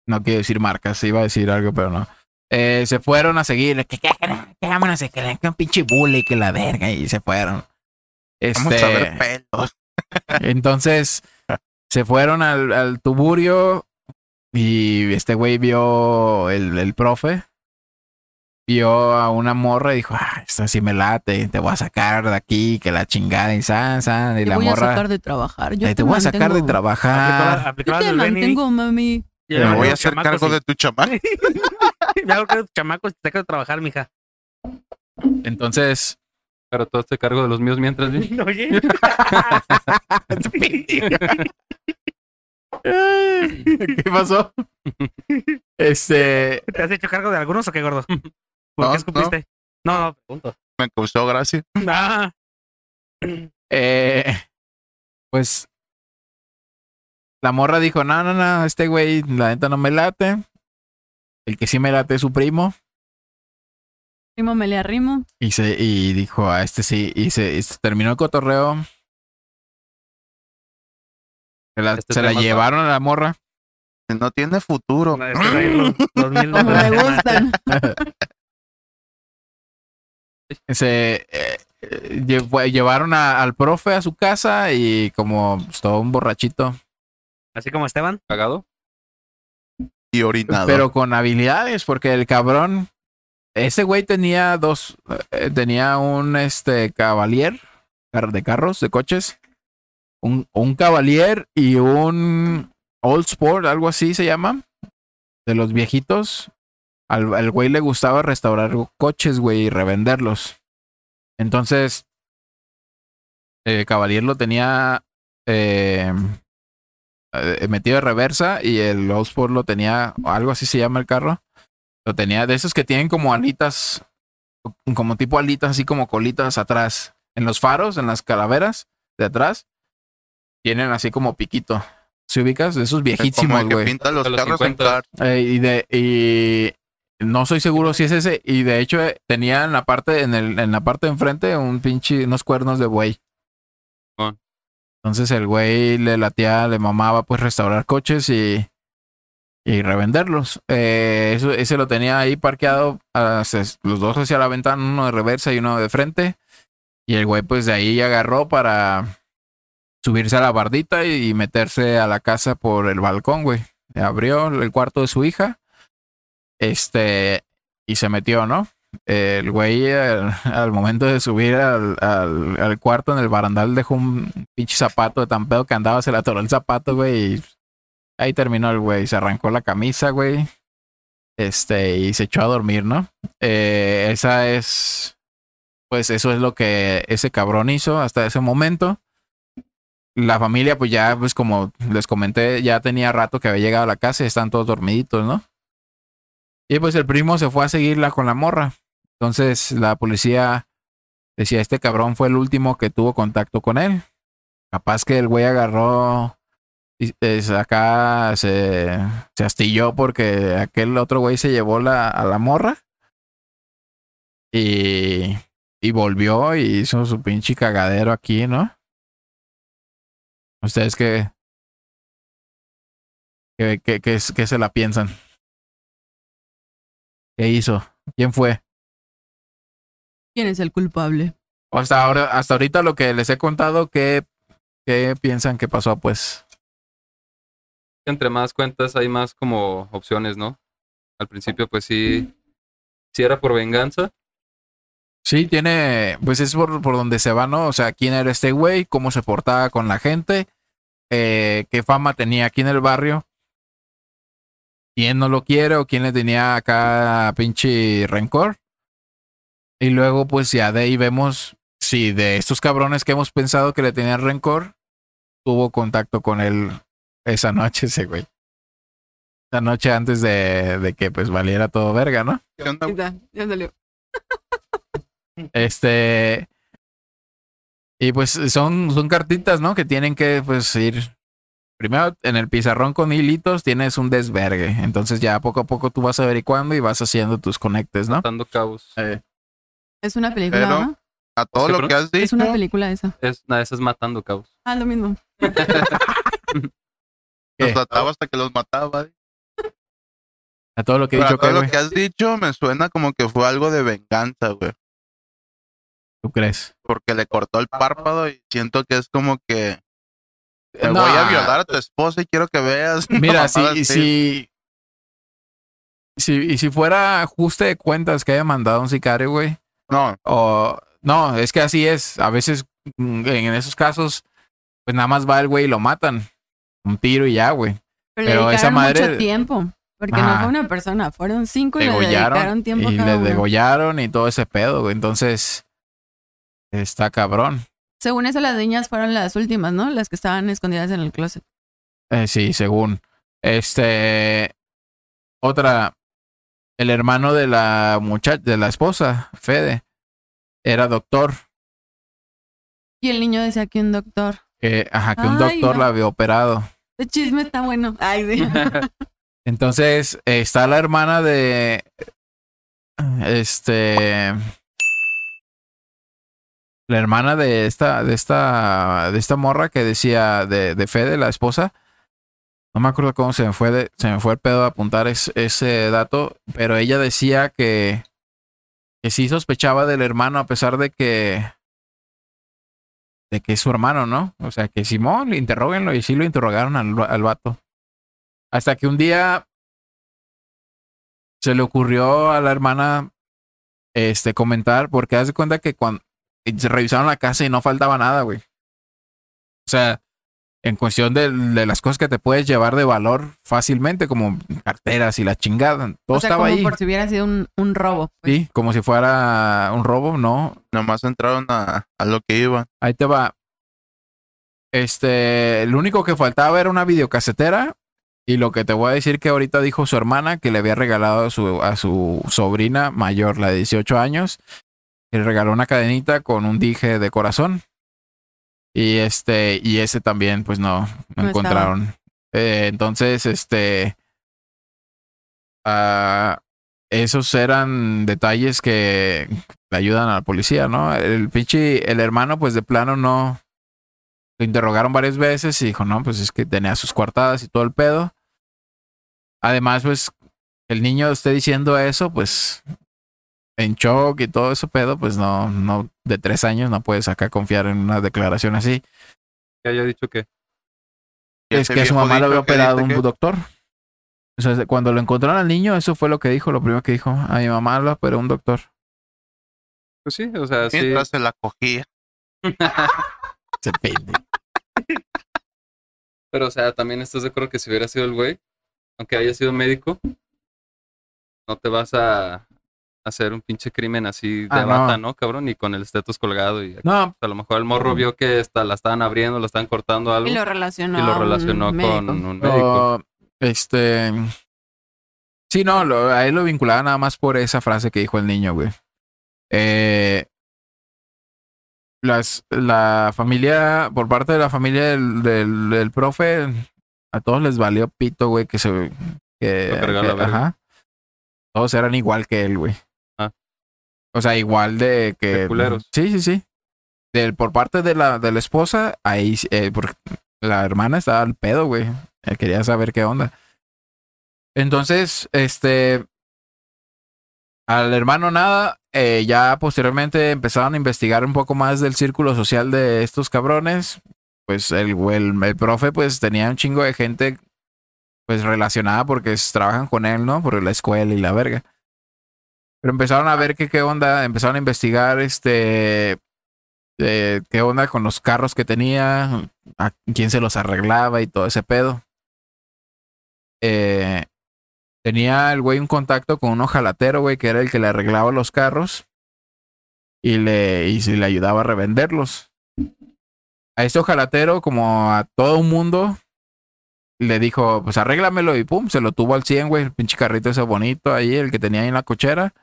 No quiero decir marcas, iba a decir algo, pero no. Eh, se fueron a seguir. Que, que, que, que vámonos, que, que un pinche bully, que la verga, y se fueron. Vamos a ver Este, pelos. entonces, se fueron al, al tuburio y este güey vio el, el profe. Vio a una morra y dijo, ah, esta sí me late, te voy a sacar de aquí, que la chingada y san, san. Y Te la voy a sacar de trabajar. Yo "Eh, te, voy a sacar de trabajar. Yo la te Benny. mantengo, mami. Me voy a hacer chamacos cargo y- de tu chamaco. Me hago cargo de tus chamacos y te saco de trabajar, mija. Entonces, Pero todo este cargo de los míos mientras vi. Oye. ¿qué pasó? Este, ¿Te has hecho cargo de algunos o qué, gordo? ¿Por No, qué escupiste? No, no, pregunto. Me causó gracia. Ah, eh, pues la morra dijo, no, no, no, este güey, la neta no me late. El que sí me late es su primo. Primo, me le arrimo. Y se, y dijo a este sí, y se, y se terminó el cotorreo. Se la, Este se la llevaron a la morra. No tiene futuro. no, es que ahí los, los mil me gustan. Se eh, eh, lle- llevaron a- al profe a su casa y como pues, todo un borrachito, Así como Esteban. ¿Cagado? Y orinado. pero con habilidades, porque el cabrón, ese güey tenía dos, eh, tenía un este cavalier car- de carros, de coches, un, un cavalier y un old sport, algo así se llama, de los viejitos. Al, al güey le gustaba restaurar coches, güey, y revenderlos. Entonces, el Cavalier lo tenía eh, eh, metido de reversa y el Sport lo tenía, algo así se llama el carro. Lo tenía de esos que tienen como alitas, como tipo alitas, así como colitas atrás. En los faros, en las calaveras de atrás, tienen así como piquito. ¿Se ubicas? De esos viejísimos, güey. pinta los De los carros en 50. car. Eh, y de y no soy seguro si es ese y de hecho eh, tenía en la parte en el en la parte de enfrente un pinche unos cuernos de buey. Ah. Entonces el güey le latía, le mamaba pues restaurar coches y y revenderlos. Eh, eso ese lo tenía ahí parqueado hacia- los dos hacia la ventana, uno de reversa y uno de frente. Y el güey pues de ahí agarró para subirse a la bardita y meterse a la casa por el balcón, güey. abrió el cuarto de su hija, este, y se metió, ¿no? El güey al, al momento de subir al, al, al cuarto en el barandal dejó un pinche zapato de tan pedo que andaba, se le atoró el zapato, güey, y ahí terminó el güey, se arrancó la camisa, güey, este, y se echó a dormir, ¿no? Eh, esa es, pues eso es lo que ese cabrón hizo hasta ese momento. La familia, pues ya, pues como les comenté, ya tenía rato que había llegado a la casa y están todos dormiditos, ¿no? Y pues el primo se fue a seguirla con la morra. Entonces la policía decía, este cabrón fue el último que tuvo contacto con él. Capaz que el güey agarró y acá se, se astilló porque aquel otro güey se llevó la, a la morra. Y, y volvió y hizo su pinche cagadero aquí, ¿no? ¿Ustedes qué, qué, qué, qué, qué se la piensan? ¿Qué hizo? ¿Quién fue? ¿Quién es el culpable? Hasta ahora, hasta ahorita lo que les he contado, ¿qué, qué piensan que pasó? Pues Entre más cuentas hay más como opciones, ¿no? Al principio, pues sí, sí era por venganza. sí, tiene, pues es por, por donde se va, ¿no? O sea, quién era este güey, cómo se portaba con la gente, eh, qué fama tenía aquí en el barrio, quién no lo quiere o quién le tenía acá pinche rencor. Y luego, pues ya de ahí vemos si de estos cabrones que hemos pensado que le tenían rencor, tuvo contacto con él esa noche, ese güey. Esa noche antes de, de que pues valiera todo verga, ¿no? Ya salió. Este. Y pues son, son cartitas, ¿no? Que tienen que pues ir. Primero en el pizarrón con hilitos tienes un desvergue. Entonces ya poco a poco tú vas averiguando y vas haciendo tus conectes, ¿no? Dando cabos. Es una película, Pero- ¿no? A todo ¿Es que, lo que has dicho. Es una película esa. Es, nada, eso es matando cabos. Ah, lo mismo. Los ¿Qué? trataba hasta que los mataba. A todo lo que he Pero a dicho, todo ¿qué, lo que has dicho me suena como que fue algo de venganza, güey. ¿Tú crees? Porque le cortó el párpado y siento que es como que te No, voy a violar a tu esposa y quiero que veas. Mira, si, si, si, y si fuera ajuste de cuentas que haya mandado un sicario, güey, No, o no, es que así es. A veces, mm, en esos casos, pues nada más va el güey y lo matan. Un tiro y ya, güey. Pero, Pero le esa madre- mucho tiempo. Porque no fue una persona, fueron cinco y le dedicaron Degollaron tiempo y a cada le uno. degollaron y todo ese pedo, güey. Entonces, está cabrón. Según eso, las niñas fueron las últimas, ¿no? Las que estaban escondidas en el closet. Eh, sí, según. Este. Otra. El hermano de la muchacha, de la esposa, Fede, era doctor. Y el niño decía que un doctor. Que, ajá, que un Ay, doctor no. la había operado. El chisme está bueno. Ay, sí. Entonces, está la hermana de. Este. La hermana de esta, de esta, de esta morra que decía de, de Fede, la esposa. No me acuerdo cómo se me fue de, se me fue el pedo a apuntar es- ese dato, pero ella decía que, que sí sospechaba del hermano a pesar de que de que es su hermano, ¿no? O sea, que Simón, interróguenlo y sí lo interrogaron al, al vato. Hasta que un día se le ocurrió a la hermana este comentar, porque haz de cuenta que cuando se revisaron la casa y no faltaba nada, güey. O sea, en cuestión de, de las cosas que te puedes llevar de valor fácilmente, como carteras y la chingada, todo o sea, estaba como ahí. por si hubiera sido un, un robo. pues. Sí, como si fuera un robo, no, nomás entraron a, a lo que iban. Ahí te va. Este, lo único que faltaba era una videocasetera. Y lo que te voy a decir que ahorita dijo su hermana que le había regalado a su, a su sobrina mayor, la de 18 años, le regaló una cadenita con un dije de corazón. Y este, y ese también, pues no, no, No encontraron. Eh, entonces, este. ah, esos eran detalles que le ayudan a la policía, ¿no? El pinche, el hermano, pues de plano no. Lo interrogaron varias veces y dijo, no, pues es que tenía sus coartadas y todo el pedo. Además, pues, el niño esté diciendo eso, pues, en shock y todo eso pedo, pues no, no, de tres años no puedes acá confiar en una declaración así. Que haya dicho que Es que a su mamá lo había operado un que- doctor. O sea, cuando lo encontraron al niño, eso fue lo que dijo, lo primero que dijo. A mi mamá lo operó un doctor. Pues sí, o sea, sí. Mientras se la cogía. Se pende. Pero, o sea, también estás de acuerdo que si hubiera sido el güey, aunque haya sido médico, no te vas a hacer un pinche crimen así de Ah, no. bata, ¿no, cabrón? Y con el estatus colgado. Y No, a lo mejor el morro vio que esta, la estaban abriendo, la estaban cortando algo. Y lo relacionó. y lo un relacionó con médico. un médico. o, este. Sí, no, lo- a él lo vinculaba nada más por esa frase que dijo el niño, güey. Eh, las, la familia, por parte de la familia del, del, del profe, a todos les valió pito, güey, que se. Que, que- ajá. Todos eran igual que él, güey. O sea, igual de que. De culeros. Sí, sí, sí. Del, por parte de la, de la esposa, ahí, eh, porque la hermana estaba al pedo, güey. Eh, Quería saber qué onda. Entonces, este. Al hermano nada, eh, ya posteriormente empezaron a investigar un poco más del círculo social de estos cabrones. Pues el, el, el profe, pues tenía un chingo de gente, pues relacionada porque es- trabajan con él, ¿no? Por la escuela y la verga. Pero empezaron a ver que qué onda, empezaron a investigar, este, eh, qué onda con los carros que tenía, a quién se los arreglaba y todo ese pedo. Eh, tenía el güey un contacto con un ojalatero, güey, que era el que le arreglaba los carros y le, y se le ayudaba a revenderlos. A este ojalatero, como a todo un mundo, le dijo, pues arréglamelo y pum, se lo tuvo al 100, güey, el pinche carrito ese bonito ahí, el que tenía ahí en la cochera.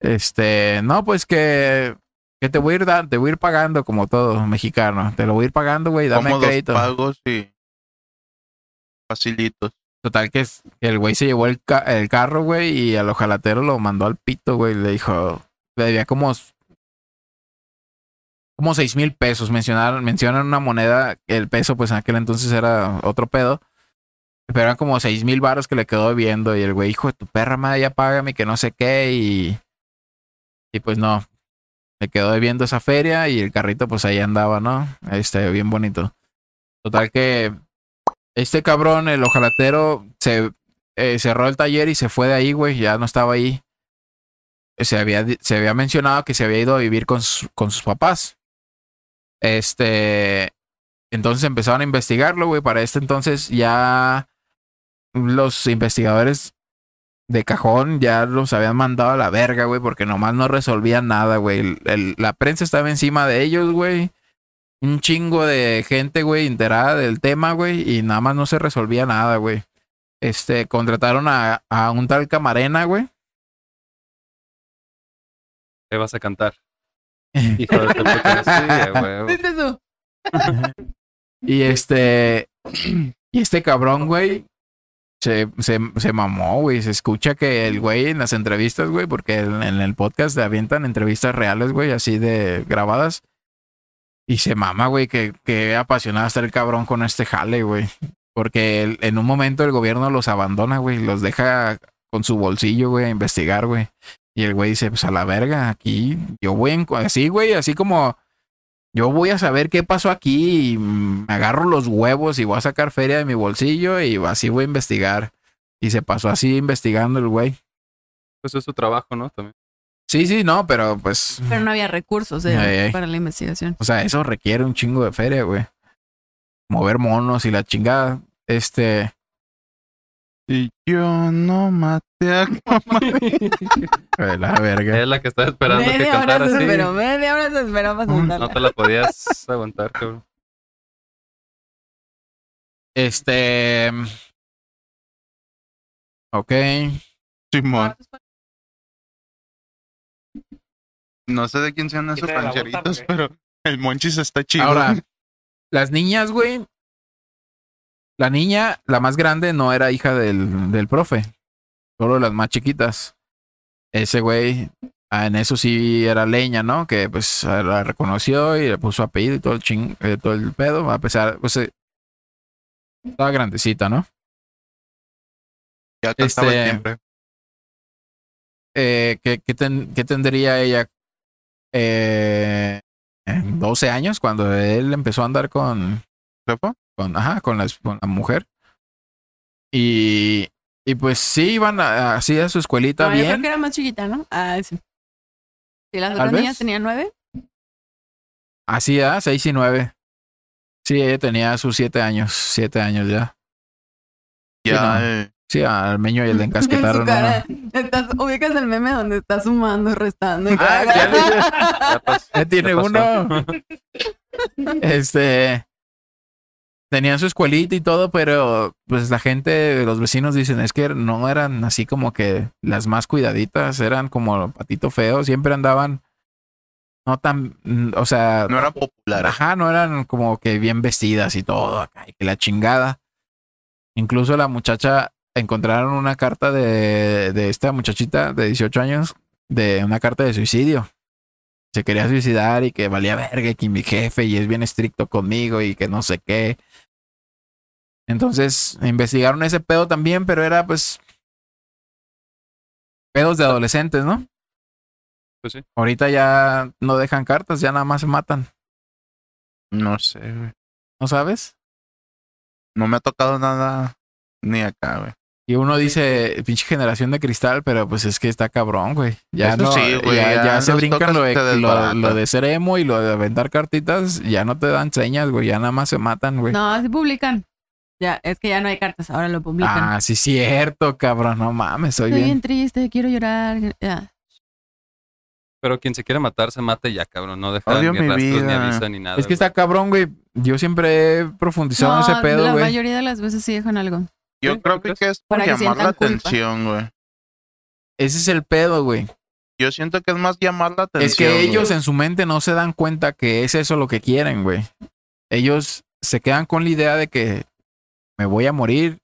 Este, no, pues que, que te voy a ir da- te voy a ir pagando como todo mexicano. Te lo voy a ir pagando, güey, dame Cómodos crédito. pagos y facilitos. Total que, el güey se llevó el, ca- el carro, güey, y al ojalatero lo mandó al pito, güey. Le dijo, le debía como, como seis mil pesos. Mencionaron, mencionan una moneda, el peso, pues en aquel entonces era otro pedo. Pero eran como seis mil baros que le quedó viendo. Y el güey, hijo de tu perra madre, ya págame, que no sé qué. Y, y pues no, le quedó debiendo esa feria y el carrito, pues ahí andaba, ¿no? Este, bien bonito. Total que este cabrón, el ojalatero, se eh, cerró el taller y se fue de ahí, güey. Ya no estaba ahí. Se había, se había mencionado que se había ido a vivir con, con sus papás. Este. Entonces empezaron a investigarlo, güey. Para este entonces ya los investigadores de cajón ya los habían mandado a la verga, güey, porque nomás no resolvían nada, güey. El- el- la prensa estaba encima de ellos, güey un chingo de gente, güey, enterada del tema, güey, y nada más no se resolvía nada, güey. Este, contrataron a, a un tal Camarena, güey. Te vas a cantar. Hijo de tu puta. Sí, a huevo. ¿Viste eso? Y este, y este cabrón, güey, se, se, se mamó, güey. Se escucha que el güey en las entrevistas, güey, porque en, en el podcast le avientan entrevistas reales, güey, así de grabadas. Y se mama, güey, que, que apasionado está el cabrón con este jale, güey. Porque el- en un momento el gobierno los abandona, güey, los deja con su bolsillo, güey, a investigar, güey. Y el güey dice, pues a la verga, aquí yo voy en... Así, güey, así como yo voy a saber qué pasó aquí y me agarro los huevos y voy a sacar feria de mi bolsillo y así voy a investigar. Y se pasó así investigando el güey. Pues es su trabajo, ¿no? También. Sí, sí, no, pero pues, Pero no había recursos eh, Ay, ay. para la investigación. o sea, eso requiere un chingo de feria, güey. Mover monos y la chingada. Este, Y yo no maté a la verga. Es la que estaba esperando que Media hora cantara se así. esperó, media hora se esperó para No te la podías aguantar, cabrón. Este, ok. Simón. No sé de quién sean esos porque- pero el monchis está chido. Ahora, las niñas, güey. La niña, la más grande, no era hija del, del profe. Solo las más chiquitas. Ese güey, ah, en eso sí era leña, ¿no? Que pues la reconoció y le puso apellido y todo el ching, eh, todo el pedo. A pesar, pues eh, estaba grandecita, ¿no? ya este- siempre. Eh, ¿qué, qué ten- qué tendría ella? Eh, en 12 años cuando él empezó a andar con, Con, ajá, con, la, con la mujer. Y, y pues sí, iban a- así a su escuelita No, yo creo bien. que era más chiquita, ¿no? Ah, sí. Si las otras niñas tenían nueve. Así, ¿ah? Seis y nueve. Sí, ella tenía sus siete años. Siete años ya. Ya, no. eh, Sí, al meño y el encasquetaron. cara. Estás, ubicas el meme donde está sumando, restando. y Ah, ya Ya Ya tiene uno. Este. Tenían su escuelita y todo, pero pues la gente, los vecinos dicen, es que no eran así como que las más cuidaditas, eran como patito feo, siempre andaban no tan, mm, o sea, no era popular. ajá, no eran como que bien vestidas y todo, acá, y que la chingada. Incluso la muchacha, encontraron una carta de, de esta muchachita de 18 años, de una carta de suicidio se quería suicidar y que valía verga, y que mi jefe y es bien estricto conmigo y que no sé qué. Entonces investigaron ese pedo también, pero era pues pedos de adolescentes, ¿no? Pues sí. Ahorita ya no dejan cartas, ya nada más se matan, No sé, güey. ¿no sabes? No me ha tocado nada ni acá, güey. Y uno dice, pinche generación de cristal, pero pues es que está cabrón, güey. Ya Eso no, sí, güey, ya, ya ya se brincan lo de, lo, lo de ser emo y lo de aventar cartitas, ya no te dan señas, güey, ya nada más se matan, güey. No, sí publican. Ya, es que ya no hay cartas, ahora lo publican. Ah, sí, cierto, cabrón. No mames, soy Estoy bien. bien triste, quiero llorar. Ya. Pero quien se quiere matar, se mate ya, cabrón. No deja Odio ni mi rastros, ni avisa, ni nada. Es que güey. está cabrón, güey. Yo siempre he profundizado en ese No, pedo, la güey. mayoría de las veces sí dejan algo. Yo ¿Sí? creo que es por Para que llamar la sientan culpa. atención, güey. Ese es el pedo, güey. Yo siento que es más llamar la atención. Es que güey. ellos en su mente no se dan cuenta que es eso lo que quieren, güey. Ellos se quedan con la idea de que me voy a morir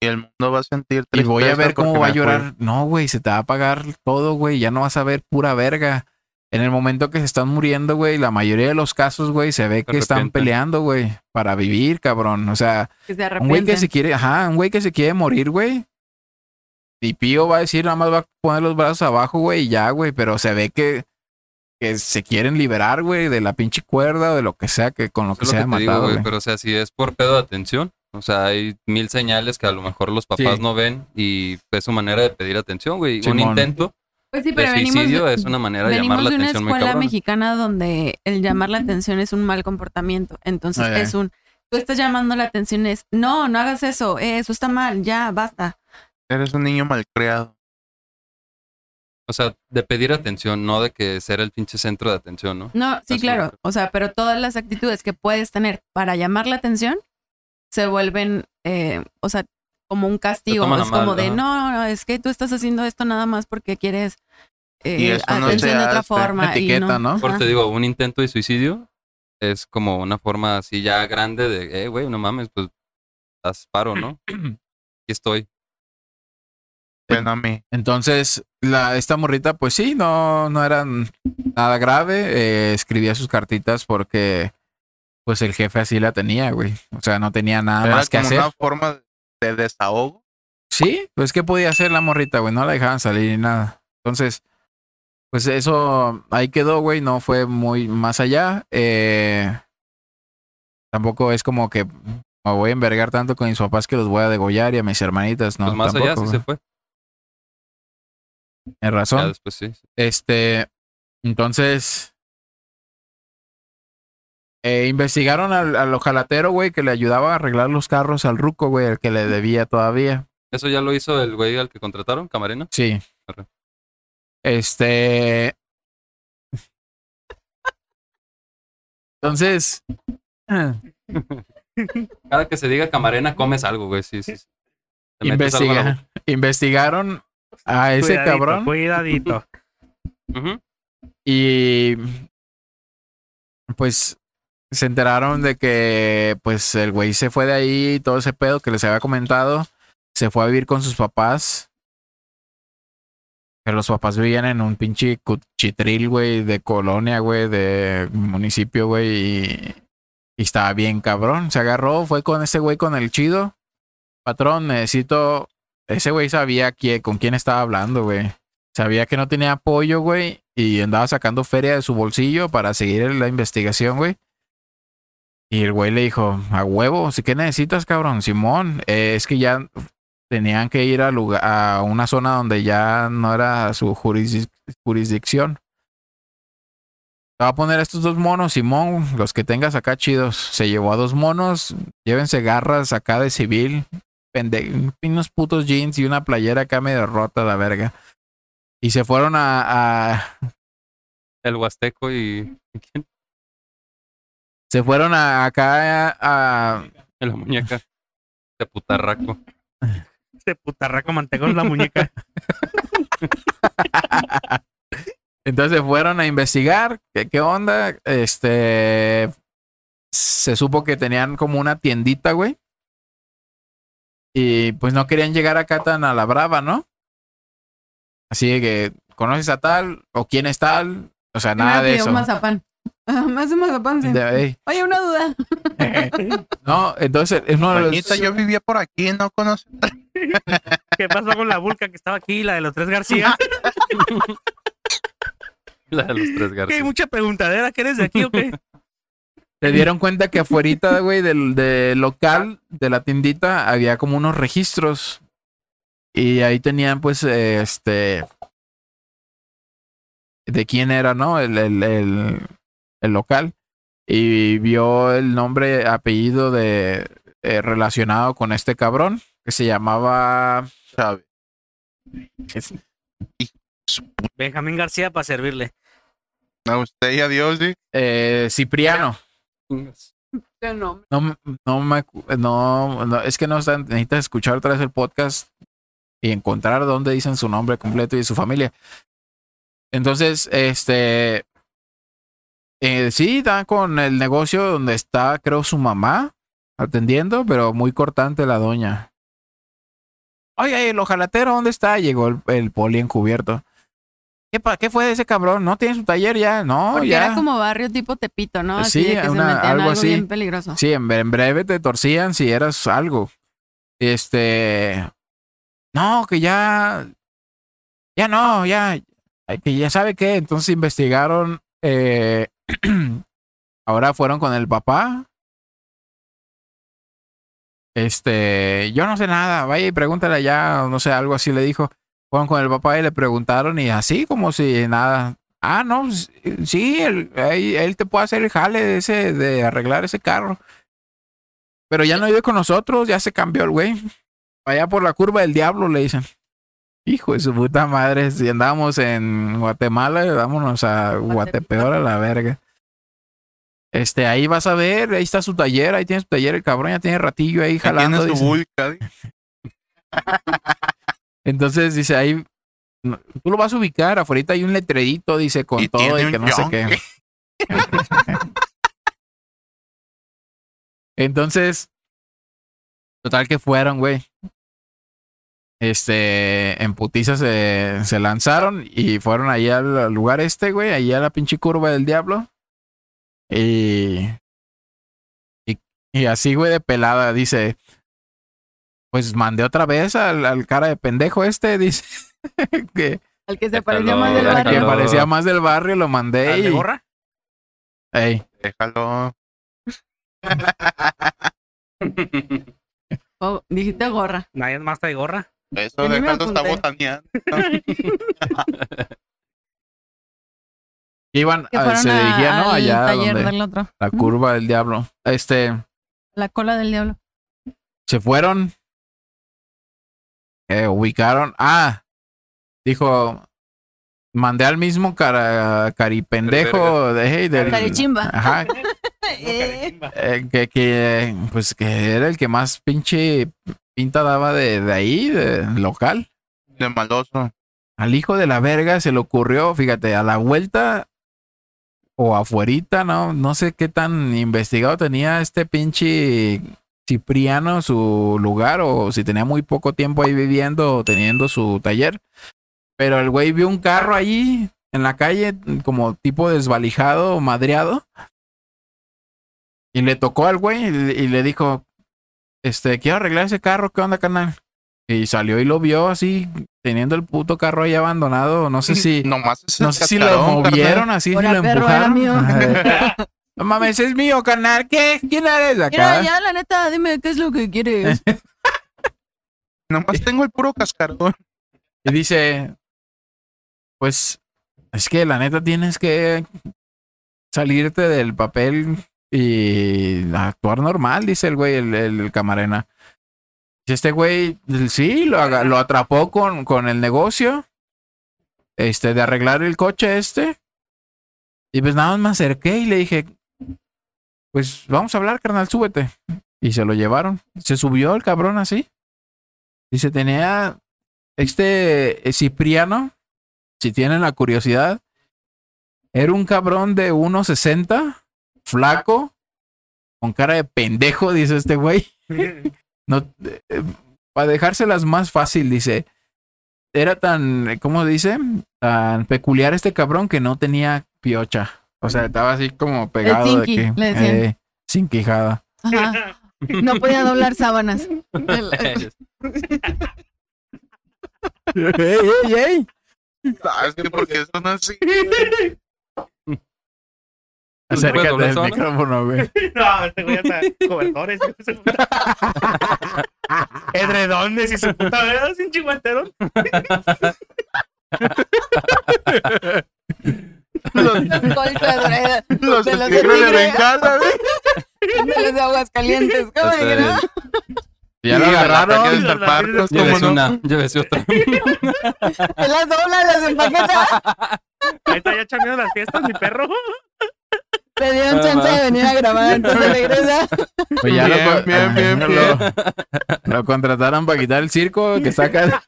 Y el mundo va a sentir y voy a ver cómo va a fui. llorar. No, güey, se te va a apagar todo, güey. Ya no vas a ver pura verga. En el momento que se están muriendo, güey, la mayoría de los casos, güey, se ve que están peleando, güey, para vivir, cabrón. O sea, Que se Un güey que se quiere, ajá, un güey que se quiere morir, güey. Y Pío va a decir, nada más va a poner los brazos abajo, güey, y ya, güey. Pero se ve que, que se quieren liberar, güey, de la pinche cuerda o de lo que sea, que con lo que Eso se que digo, matado, güey. güey. Pero, o sea, si es por pedo de atención, o sea, hay mil señales que a lo mejor los papás Sí. no ven y es su manera de pedir atención, güey. Un intento Pues sí, de pero venimos, suicidio de- es una manera de venimos llamar la de una atención muy escuela mexicana donde el llamar la atención es un mal comportamiento. Entonces Ah, es un, tú estás llamando la atención, es, no, no hagas eso, eh, eso está mal, ya, basta. Eres un niño malcriado. O sea, de pedir atención, no de que ser el pinche centro de atención, ¿no? No, sí, Así claro. O sea, pero todas las actitudes que puedes tener para llamar la atención se vuelven, eh, o sea, como un castigo. Es como mal, de, ajá. no, no, es que tú estás haciendo esto nada más porque quieres eh, Y eso no atención de otra forma. y Etiqueta, ¿no? Por te digo, un intento de suicidio es como una forma así ya grande de, eh, güey, no mames, pues haz paro, ¿no? Aquí estoy. Ven a mí. Entonces, la, esta morrita, pues sí, no, no era nada grave. eh, escribía sus cartitas porque, pues el jefe así la tenía, güey. O sea, no tenía nada Era más que como hacer. una forma de desahogo. Sí, pues ¿qué podía hacer la morrita, güey? No la dejaban salir ni nada. Entonces, pues eso ahí quedó, güey. No fue muy más allá. Eh, tampoco es como que me voy a envergar tanto con mis papás que los voy a degollar y a mis hermanitas, no. pues más allá sí se fue. Ya razón. después sí. sí. Este, entonces, eh, investigaron al, al ojalatero, güey, que le ayudaba a arreglar los carros al ruco, güey, el que le debía todavía. Eso ya lo hizo el güey al que contrataron, Camarena. Sí. Arre. Este. Entonces. Cada que se diga Camarena, comes algo, güey. Sí, sí. Te algo a investigaron a ese Cuidadito, cabrón Cuidadito. y. Pues. Se enteraron de que. Pues el güey se fue de ahí y todo ese pedo que les había comentado. Se fue a vivir con sus papás. Que los papás vivían en un pinche cuchitril, güey, de colonia, güey, de municipio, güey, y, y estaba bien cabrón. Se agarró, fue con ese güey con el chido. Patrón, necesito. Ese güey sabía quién, con quién estaba hablando, güey. Sabía que no tenía apoyo, güey, y andaba sacando feria de su bolsillo para seguir la investigación, güey. Y el güey le dijo, a huevo, ¿sí qué necesitas, cabrón? Simón, eh, es que ya tenían que ir a, lugar, a una zona donde ya no era su jurisdic- jurisdicción. Te va a poner estos dos monos, Simón, los que tengas acá chidos. Se llevó a dos monos, llévense garras acá de civil, unos putos jeans y una playera acá medio rota la verga. Y se fueron a, a- El Huasteco. ¿y ¿Quién? Se fueron a, acá a, a- La muñeca. De putarraco. Este putarraco mantecón la muñeca. Entonces fueron a investigar qué, qué onda. Este se supo que tenían como una tiendita, güey. Y pues no querían llegar acá tan a la brava, ¿no? Así de que conoces a tal o quién es tal. O sea, nada de eso. un mazapán. Ah, Me hace mazapán, sí. De-. Oye, una duda. no, entonces es uno de los- yo vivía por aquí, no conozco. ¿Qué pasó con la vulca que estaba aquí, la de los tres García? La de los tres ¿Qué hay García. mucha preguntadera? ¿Que eres de aquí o qué? Se dieron cuenta que afuera, güey, del, del local, de la tiendita, había como unos registros. Y ahí tenían, pues, este. De quién era, ¿no? El, el, el, el local. Y vio el nombre, apellido de. eh, relacionado con este cabrón, que se llamaba. ¿sabe? es- Benjamín García para servirle. A usted y a Dios, sí. eh, Cipriano. No, me- no me no, no, es que no está- necesitas escuchar otra vez el podcast y encontrar dónde dicen su nombre completo y su familia. Entonces, este eh, sí, da con el negocio donde está, creo, su mamá atendiendo, pero muy cortante la doña. Oye, el ojalatero, ¿dónde está? Llegó el, el poli encubierto. ¿Qué, pa- ¿Qué fue de ese cabrón? ¿No tiene su taller ya? No, Porque ya. era como barrio tipo Tepito, ¿no? Así Sí, de que se una- metían algo algo así. bien peligroso. Sí, en, en breve te torcían si eras algo. Este. No, que ya. Ya no, ya. Que ya sabe qué. Entonces investigaron. eh, ahora fueron con el papá. Este. Yo no sé nada. Vaya y pregúntale allá. No sé, algo así le dijo. Fueron con el papá y le preguntaron. Y así como si nada. Ah, no, sí, él, él te puede hacer el jale de ese, de arreglar ese carro. Pero ya no vive con nosotros, ya se cambió el güey. Allá por la curva del diablo, le dicen. Hijo de su puta madre, si andábamos en Guatemala, vámonos a Guatepeor a la verga. Este, ahí vas a ver, ahí está su taller, ahí tiene su taller, el cabrón ya tiene ratillo ahí Ahí Tiene jalando. su dice. vulca. Entonces dice ahí, no, tú lo vas a ubicar, afuera hay un letrerito, dice, con Y todo y que no sé qué. Entonces, total que fueron, güey. Este, en putiza se, se lanzaron y fueron ahí al, al lugar este, güey, ahí a la pinche curva del diablo. Y, y, y así, güey, de pelada, dice, pues mandé otra vez al, al cara de pendejo este, dice, que, Al que se Déjalo, parecía más del al déjalo. que barrio. parecía más del barrio, lo mandé ¿Al de y, gorra? ey, Déjalo. Oh, dijiste gorra. Nadie más trae gorra. Eso, me déjalo, está botaneando. iban, Que a- fueron se dirigían, ¿no? al Allá taller donde, del otro. la curva del diablo. Este, La cola del diablo. se fueron, eh, ubicaron, ah, dijo, mandé al mismo cara, caripendejo de, hey, del, Carichimba. ajá, Eh, eh, que, que, pues que era el que más pinche pinta daba de, de ahí, de local. De maloso. Al hijo de la verga se le ocurrió, fíjate, a la vuelta o afuerita, no, no sé qué tan investigado tenía este pinche Cipriano su lugar o si tenía muy poco tiempo ahí viviendo o teniendo su taller. Pero el güey vio un carro ahí en la calle como tipo desvalijado, madreado. Y le tocó al güey y, le- y le dijo, este, quiero arreglar ese carro, ¿qué onda, canal? Y salió y lo vio así, teniendo el puto carro ahí abandonado. No sé si, Nomás es no sé si lo movieron así, si lo empujaron. No mames, es mío, carnal. ¿Qué? ¿Quién eres Mira, acá? ya, la neta, dime qué es lo que quieres. Nomás tengo el puro cascarón. Y dice, pues es que la neta tienes que salirte del papel y actuar normal, dice el güey, el, el camarena. Este güey, sí, lo, lo atrapó con, con el negocio, este, de arreglar el coche este. Y pues nada más me acerqué y le dije, pues vamos a hablar, carnal, súbete. Y se lo llevaron. Se subió el cabrón así. Y se tenía este eh, Cipriano, si tienen la curiosidad, era un cabrón de 1.60, flaco, con cara de pendejo, dice este güey. No, para dejárselas más fácil, dice. Era tan, ¿cómo dice? Tan peculiar este cabrón que no tenía piocha. O sea, estaba así como pegado de zinqui, que, le decían. eh, sin quijada. Ajá. No podía doblar sábanas. ¡Ey, ey, ey! Ah, es que porque son así. Acércate doblar al sábanas? micrófono, güey. No, este güey hasta cobertores. de. Edredones y su puta vida sin chinguanterón. Los, Los De los del de tigre. bengala, güey. De los de aguas calientes. ¿Cómo que no? Ya lo de agarraron. Park, ¿cómo Llévese no? una, llévese otra. Las dobla, las empaqueta. Ahí está ya chameando las fiestas, mi perro. Le dieron chance de venir a grabar, entonces regresa. Pues ya lo Bien, co- bien, bien, lo- bien. Lo contrataron para quitar el circo que saca.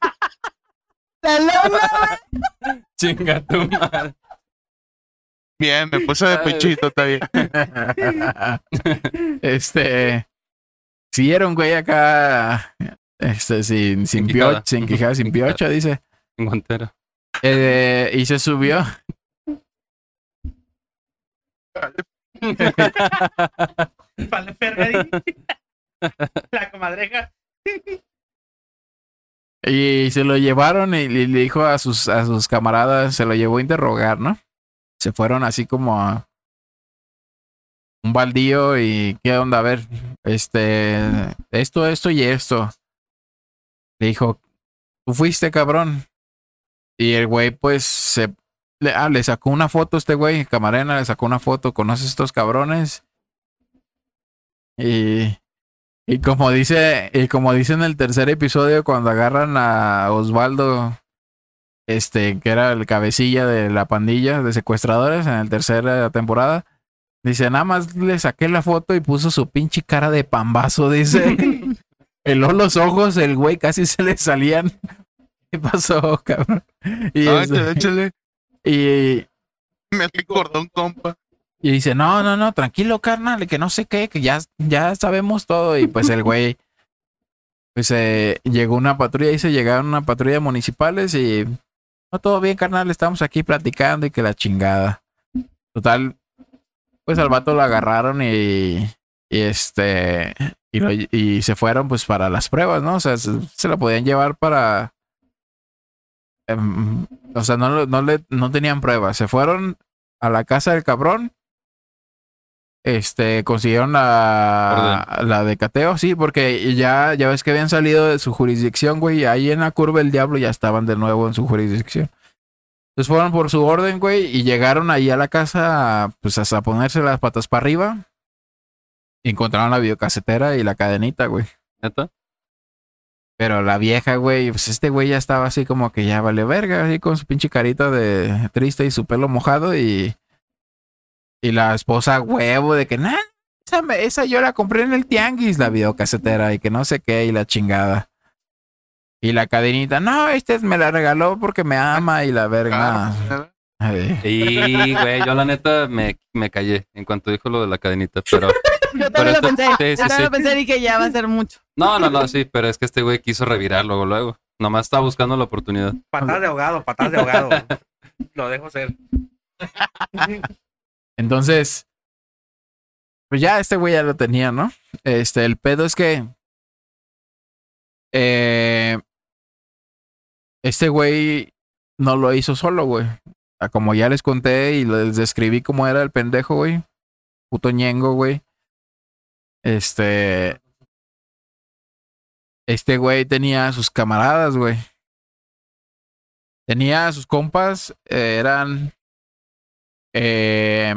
La lona. Chinga tu madre. Bien, me puse de pechito, está bien. este. Un güey acá. Este, sin, sin piocha, sin quijada, sin piocha, dice. En guantera. Eh, y se subió. Vale, perra ahí. La comadreja. Y se lo llevaron y le le dijo a sus, a sus camaradas, se lo llevó a interrogar, ¿no? Se fueron así como a un baldío y qué onda, a ver, este, esto, esto y esto. Le dijo, tú fuiste cabrón. Y el güey pues se, le, ah, le sacó una foto a este güey, camarena, le sacó una foto, ¿conoces estos cabrones? Y y como dice, y como dice en el tercer episodio, cuando agarran a Osvaldo, este, que era el cabecilla de la pandilla de secuestradores en el tercera temporada, dice, nada más le saqué la foto y puso su pinche cara de pambazo, dice. Peló los ojos, el güey casi se le salían. ¿Qué pasó, cabrón? Y, Ay, este, échale. Y, Me hace cordón, compa. y dice, no, no, no, tranquilo, carnal, que no sé qué, que ya, ya sabemos todo. Y pues el güey, pues eh, llegó una patrulla, dice, llegaron una patrulla de municipales y, no, todo bien, carnal, estamos aquí platicando y que la chingada. Total, pues al vato lo agarraron y, y este, y, lo- y se fueron pues para las pruebas, ¿no? O sea, se, se lo podían llevar para... em, o sea, no, no, le, no tenían pruebas. Se fueron a la casa del cabrón. Este, consiguieron la, la de cateo, sí, porque ya, ya ves que habían salido de su jurisdicción, güey, y ahí en la curva del diablo ya estaban de nuevo en su jurisdicción. Entonces fueron por su orden, güey, y llegaron ahí a la casa, pues hasta ponerse las patas para arriba. Y encontraron la videocasetera y la cadenita, güey. ¿Neta? Pero la vieja, güey, pues este güey ya estaba así como que ya vale verga, así con su pinche carita de triste y su pelo mojado y... Y la esposa huevo de que, nah, esa, me- esa yo la compré en el tianguis, la videocasetera, y que no sé qué, y la chingada. Y la cadenita, no, este me la regaló porque me ama y la verga. Claro, Ay, Y, güey, yo la neta me, me callé en cuanto dijo lo de la cadenita, pero... Yo Pero también lo esto- pensé. sí, sí, Yo también sí. lo pensé y que ya va a ser mucho. No, no, no, sí, pero es que este güey quiso revirar luego, luego. Nomás estaba buscando la oportunidad. Patadas de ahogado, patadas de ahogado. Lo dejo ser. Entonces, pues ya este güey ya lo tenía, ¿no? Este, el pedo es que eh, este güey no lo hizo solo, güey. Ah, Como ya les conté y les describí cómo era el pendejo, güey. Puto ñengo, güey. Este. Este güey tenía sus camaradas, güey. Tenía sus compas, eh, eran eh,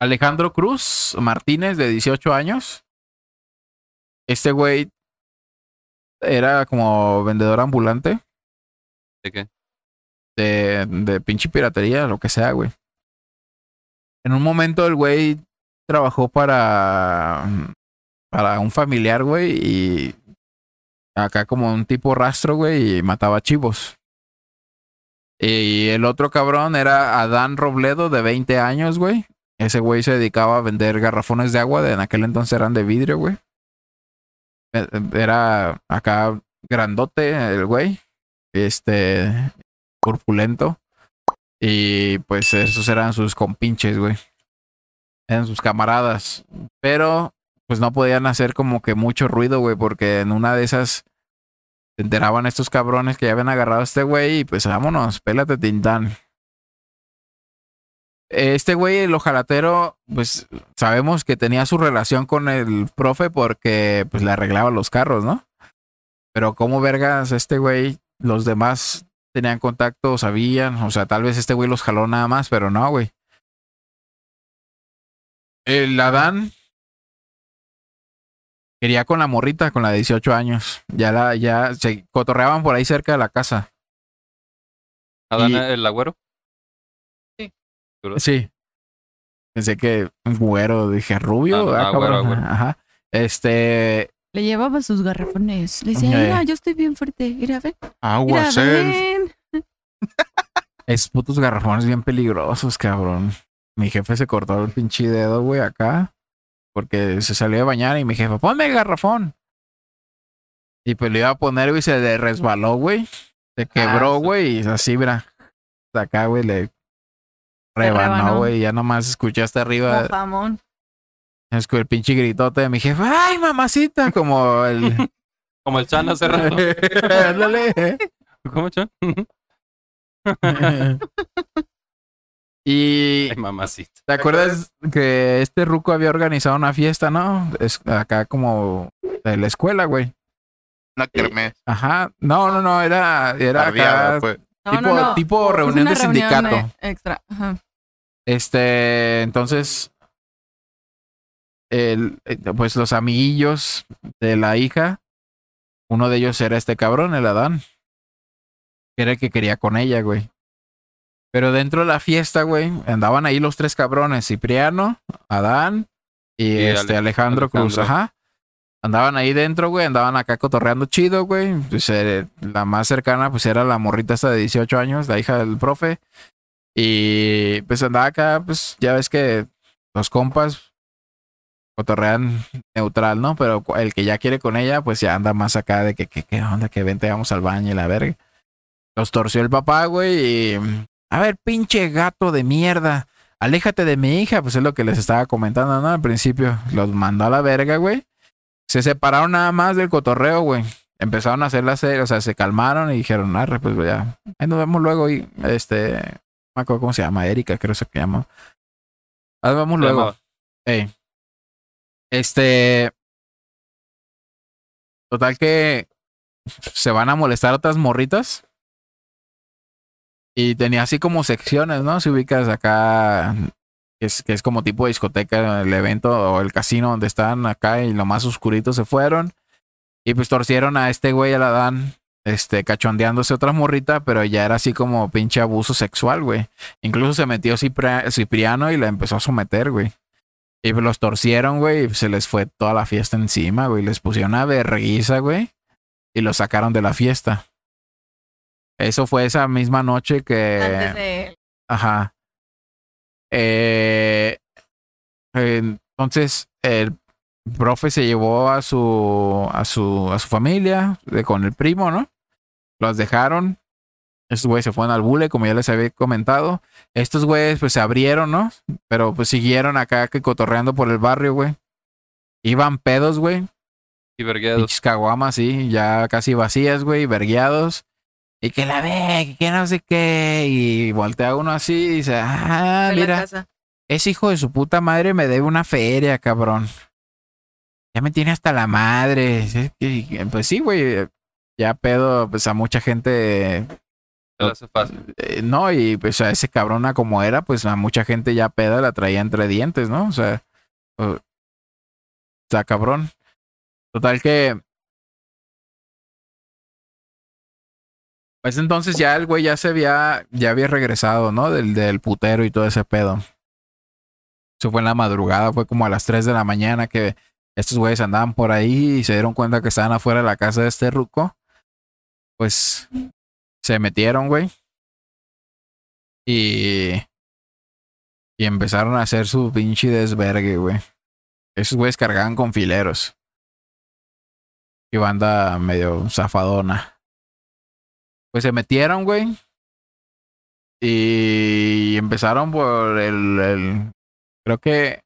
Alejandro Cruz Martínez, de 18 años. Este güey era como vendedor ambulante ¿De qué? de, de pinche piratería, lo que sea, güey. En un momento el güey trabajó para, para un familiar, güey, y acá como un tipo rastro, güey, y mataba chivos. Y el otro cabrón era Adán Robledo, de 20 años, güey. Ese güey se dedicaba a vender garrafones de agua, de en aquel entonces eran de vidrio, güey. E- Era acá grandote el güey. Este, corpulento. Y pues esos eran sus compinches, güey. Eran sus camaradas. Pero pues no podían hacer como que mucho ruido, güey, porque en una de esas se enteraban estos cabrones que ya habían agarrado a este güey y pues vámonos, pélate Tintán. Este güey, el ojalatero, pues sabemos que tenía su relación con el profe porque pues le arreglaba los carros, ¿no? Pero como vergas, este güey, los demás tenían contacto, sabían, o sea, tal vez este güey los jaló nada más, pero no, güey. El Adán quería con la morrita, con la de 18 años. Ya la, ya se cotorreaban por ahí cerca de la casa. ¿Adán Y- el agüero? Sí. Pensé que un güero, dije rubio, Ah, no, ah, ah, güero, cabrón. güero. Ajá. Este, Le llevaba sus garrafones. Le decía, Eh. mira, yo estoy bien fuerte. Mira, ven. Ven. es putos garrafones bien peligrosos, cabrón. Mi jefe se cortó el pinche dedo, güey, acá. Porque se salió de bañar y mi jefe, ponme el garrafón. Y pues le iba a poner, güey, y se le resbaló, güey. Se quebró, sí. güey, y así, mira. De acá, güey, le rebanó, güey. y Ya nomás escuché hasta arriba. Como jamón. Es que el pinche gritote de mi jefe, ¡ay, mamacita! Como el. Como el Chan hace rato. Ándale. ¿Cómo, Chan? y Ay, mamacita. ¿te acuerdas que este Ruco había organizado una fiesta, no? Es acá como de la escuela, güey. Una kermés. Ajá. No, no, no, era, era acá pues. Tipo, no, no. tipo Es reunión de sindicato. eh, extra. Ajá. Este, entonces, el, eh, pues los amiguillos de la hija, uno de ellos era este cabrón, el Adán, que era el que quería con ella, güey. Pero dentro de la fiesta, güey, andaban ahí los tres cabrones, Cipriano, Adán y, Y este Ale- Alejandro, Cruz, ajá. Andaban ahí dentro, güey, andaban acá cotorreando chido, güey. Pues, eh, la más cercana, pues era la morrita esta de 18 años, la hija del profe. Y pues andaba acá, pues ya ves que los compas cotorrean neutral, ¿no? Pero el que ya quiere con ella, pues ya anda más acá de que, que, ¿qué onda? Que vente, vamos al baño y la verga. Los torció el papá, güey, y... A ver, pinche gato de mierda. Aléjate de mi hija, pues es lo que les estaba comentando, ¿no? Al principio. Los mandó a la verga, güey. Se separaron nada más del cotorreo, güey. Empezaron a hacer la serie, o sea, se calmaron y dijeron, arre, pues ya. Ahí nos vemos luego y, este... No me acuerdo cómo se llama, Erika, creo que se llama. Ahí nos vemos luego. Este. Total que se van a molestar otras morritas. Y tenía así como secciones, ¿no? Si ubicas acá, que es, que es como tipo discoteca, el evento o el casino donde están acá y lo más oscurito se fueron. Y pues torcieron a este güey, a la Dan, este, cachondeándose otra morrita, pero ya era así como pinche abuso sexual, güey. Incluso se metió Cipriano y la empezó a someter, güey. Y pues los torcieron, güey, y se les fue toda la fiesta encima, güey. Les pusieron una verguiza, güey. Y los sacaron de la fiesta. Eso fue esa misma noche que... Antes de Ajá. Eh, entonces, el profe se llevó a su, a su, a su familia de- con el primo, ¿no? Los dejaron. Estos güeyes se fueron al bule, como ya les había comentado. Estos güeyes, pues se abrieron, ¿no? Pero pues siguieron acá que cotorreando por el barrio, güey. Iban pedos, güey. Y vergueados. Pinches caguamas, sí, ya casi vacías, güey, vergueados. Y que la ve, que no sé qué. Y voltea uno así y dice, ah, mira, ese hijo de su puta madre me debe una feria, cabrón. ya me tiene hasta la madre. Es que, Pues sí, güey. Ya pedo, pues a mucha gente hace fácil. eh, no, y pues a ese cabrona como era, pues a mucha gente ya peda la traía entre dientes, ¿no? O sea, o- está cabrón. Total que. Pues entonces ya el güey ya se había, ya había regresado, ¿no? Del, del putero y todo ese pedo. Eso fue en la madrugada, fue como a las 3 de la mañana que estos güeyes andaban por ahí y se dieron cuenta que estaban afuera de la casa de este ruco. Pues se metieron, güey. Y. Y empezaron a hacer su pinche desvergue, güey. Esos güeyes cargaban con fileros. Y banda medio zafadona. Pues se metieron, güey. Y empezaron por el, el- Creo que.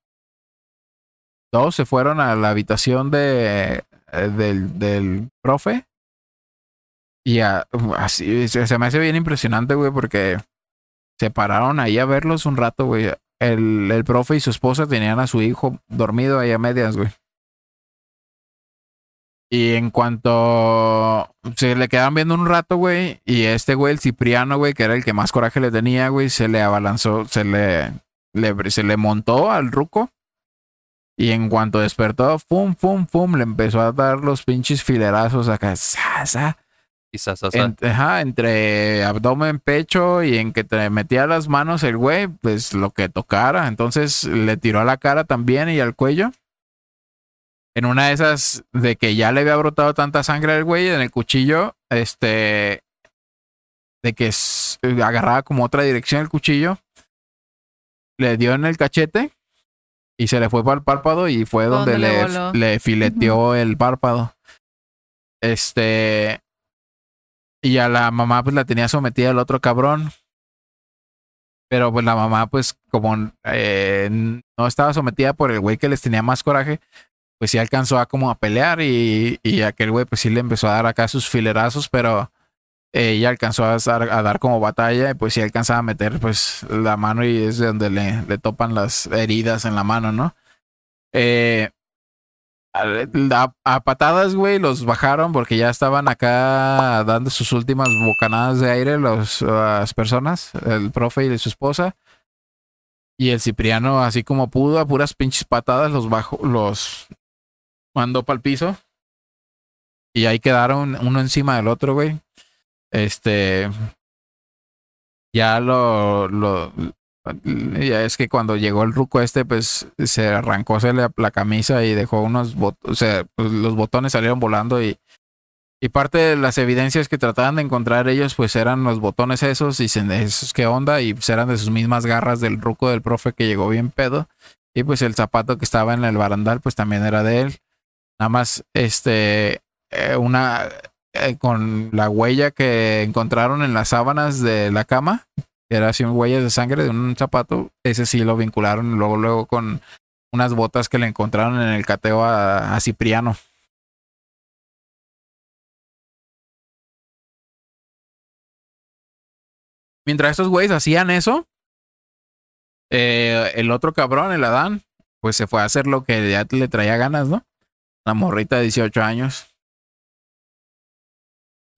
Todos se fueron a la habitación de. eh, Del, del profe. Y a- así se, me hace bien impresionante, güey, porque se pararon ahí a verlos un rato, güey. El, el profe y su esposa tenían a su hijo dormido ahí a medias, güey. Y en cuanto se le quedaban viendo un rato, güey, y este güey, el Cipriano, güey, que era el que más coraje le tenía, güey, se le abalanzó, se le, le- se le montó al ruco. Y en cuanto despertó, pum, pum, pum, le empezó a dar los pinches filerazos acá, sa, sa, Quizás, o en- ajá, entre abdomen, pecho y en que te metía las manos el güey, pues lo que tocara. Entonces le tiró a la cara también y al cuello. En una de esas de que ya le había brotado tanta sangre al güey en el cuchillo, este, de que agarraba como otra dirección el cuchillo, le dio en el cachete y se le fue para el párpado y fue donde, le fileteó el párpado. Este, y a la mamá pues la tenía sometida el otro cabrón. Pero pues la mamá pues como eh, no estaba sometida por el güey que les tenía más coraje, pues sí alcanzó a como a pelear y, y aquel güey pues sí le empezó a dar acá sus filerazos, pero ella alcanzó a dar, a dar como batalla y pues sí alcanzaba a meter pues la mano y es de donde le, le topan las heridas en la mano, ¿no? Eh, a, a patadas, güey, los bajaron porque ya estaban acá dando sus últimas bocanadas de aire los, las personas, el profe y su esposa. Y el Cipriano, así como pudo, a puras pinches patadas, los bajó, los mandó para el piso. Y ahí quedaron uno encima del otro, güey. Este. Ya lo, lo. Ya es que cuando llegó el ruco este, pues se arrancó se le- la camisa y dejó unos botones. O sea, pues, los botones salieron volando y. Y parte de las evidencias que trataban de encontrar ellos, pues eran los botones esos y esos qué onda, y pues eran de sus mismas garras del ruco del profe que llegó bien pedo. Y pues el zapato que estaba en el barandal, pues también era de él. Nada más, este, eh, una, eh, con la huella que encontraron en las sábanas de la cama, que era así huellas de sangre de un zapato, ese sí lo vincularon luego, luego con unas botas que le encontraron en el cateo a, a Cipriano. Mientras estos güeyes hacían eso, eh, el otro cabrón, el Adán, pues se fue a hacer lo que ya le traía ganas, ¿no? La morrita de 18 años.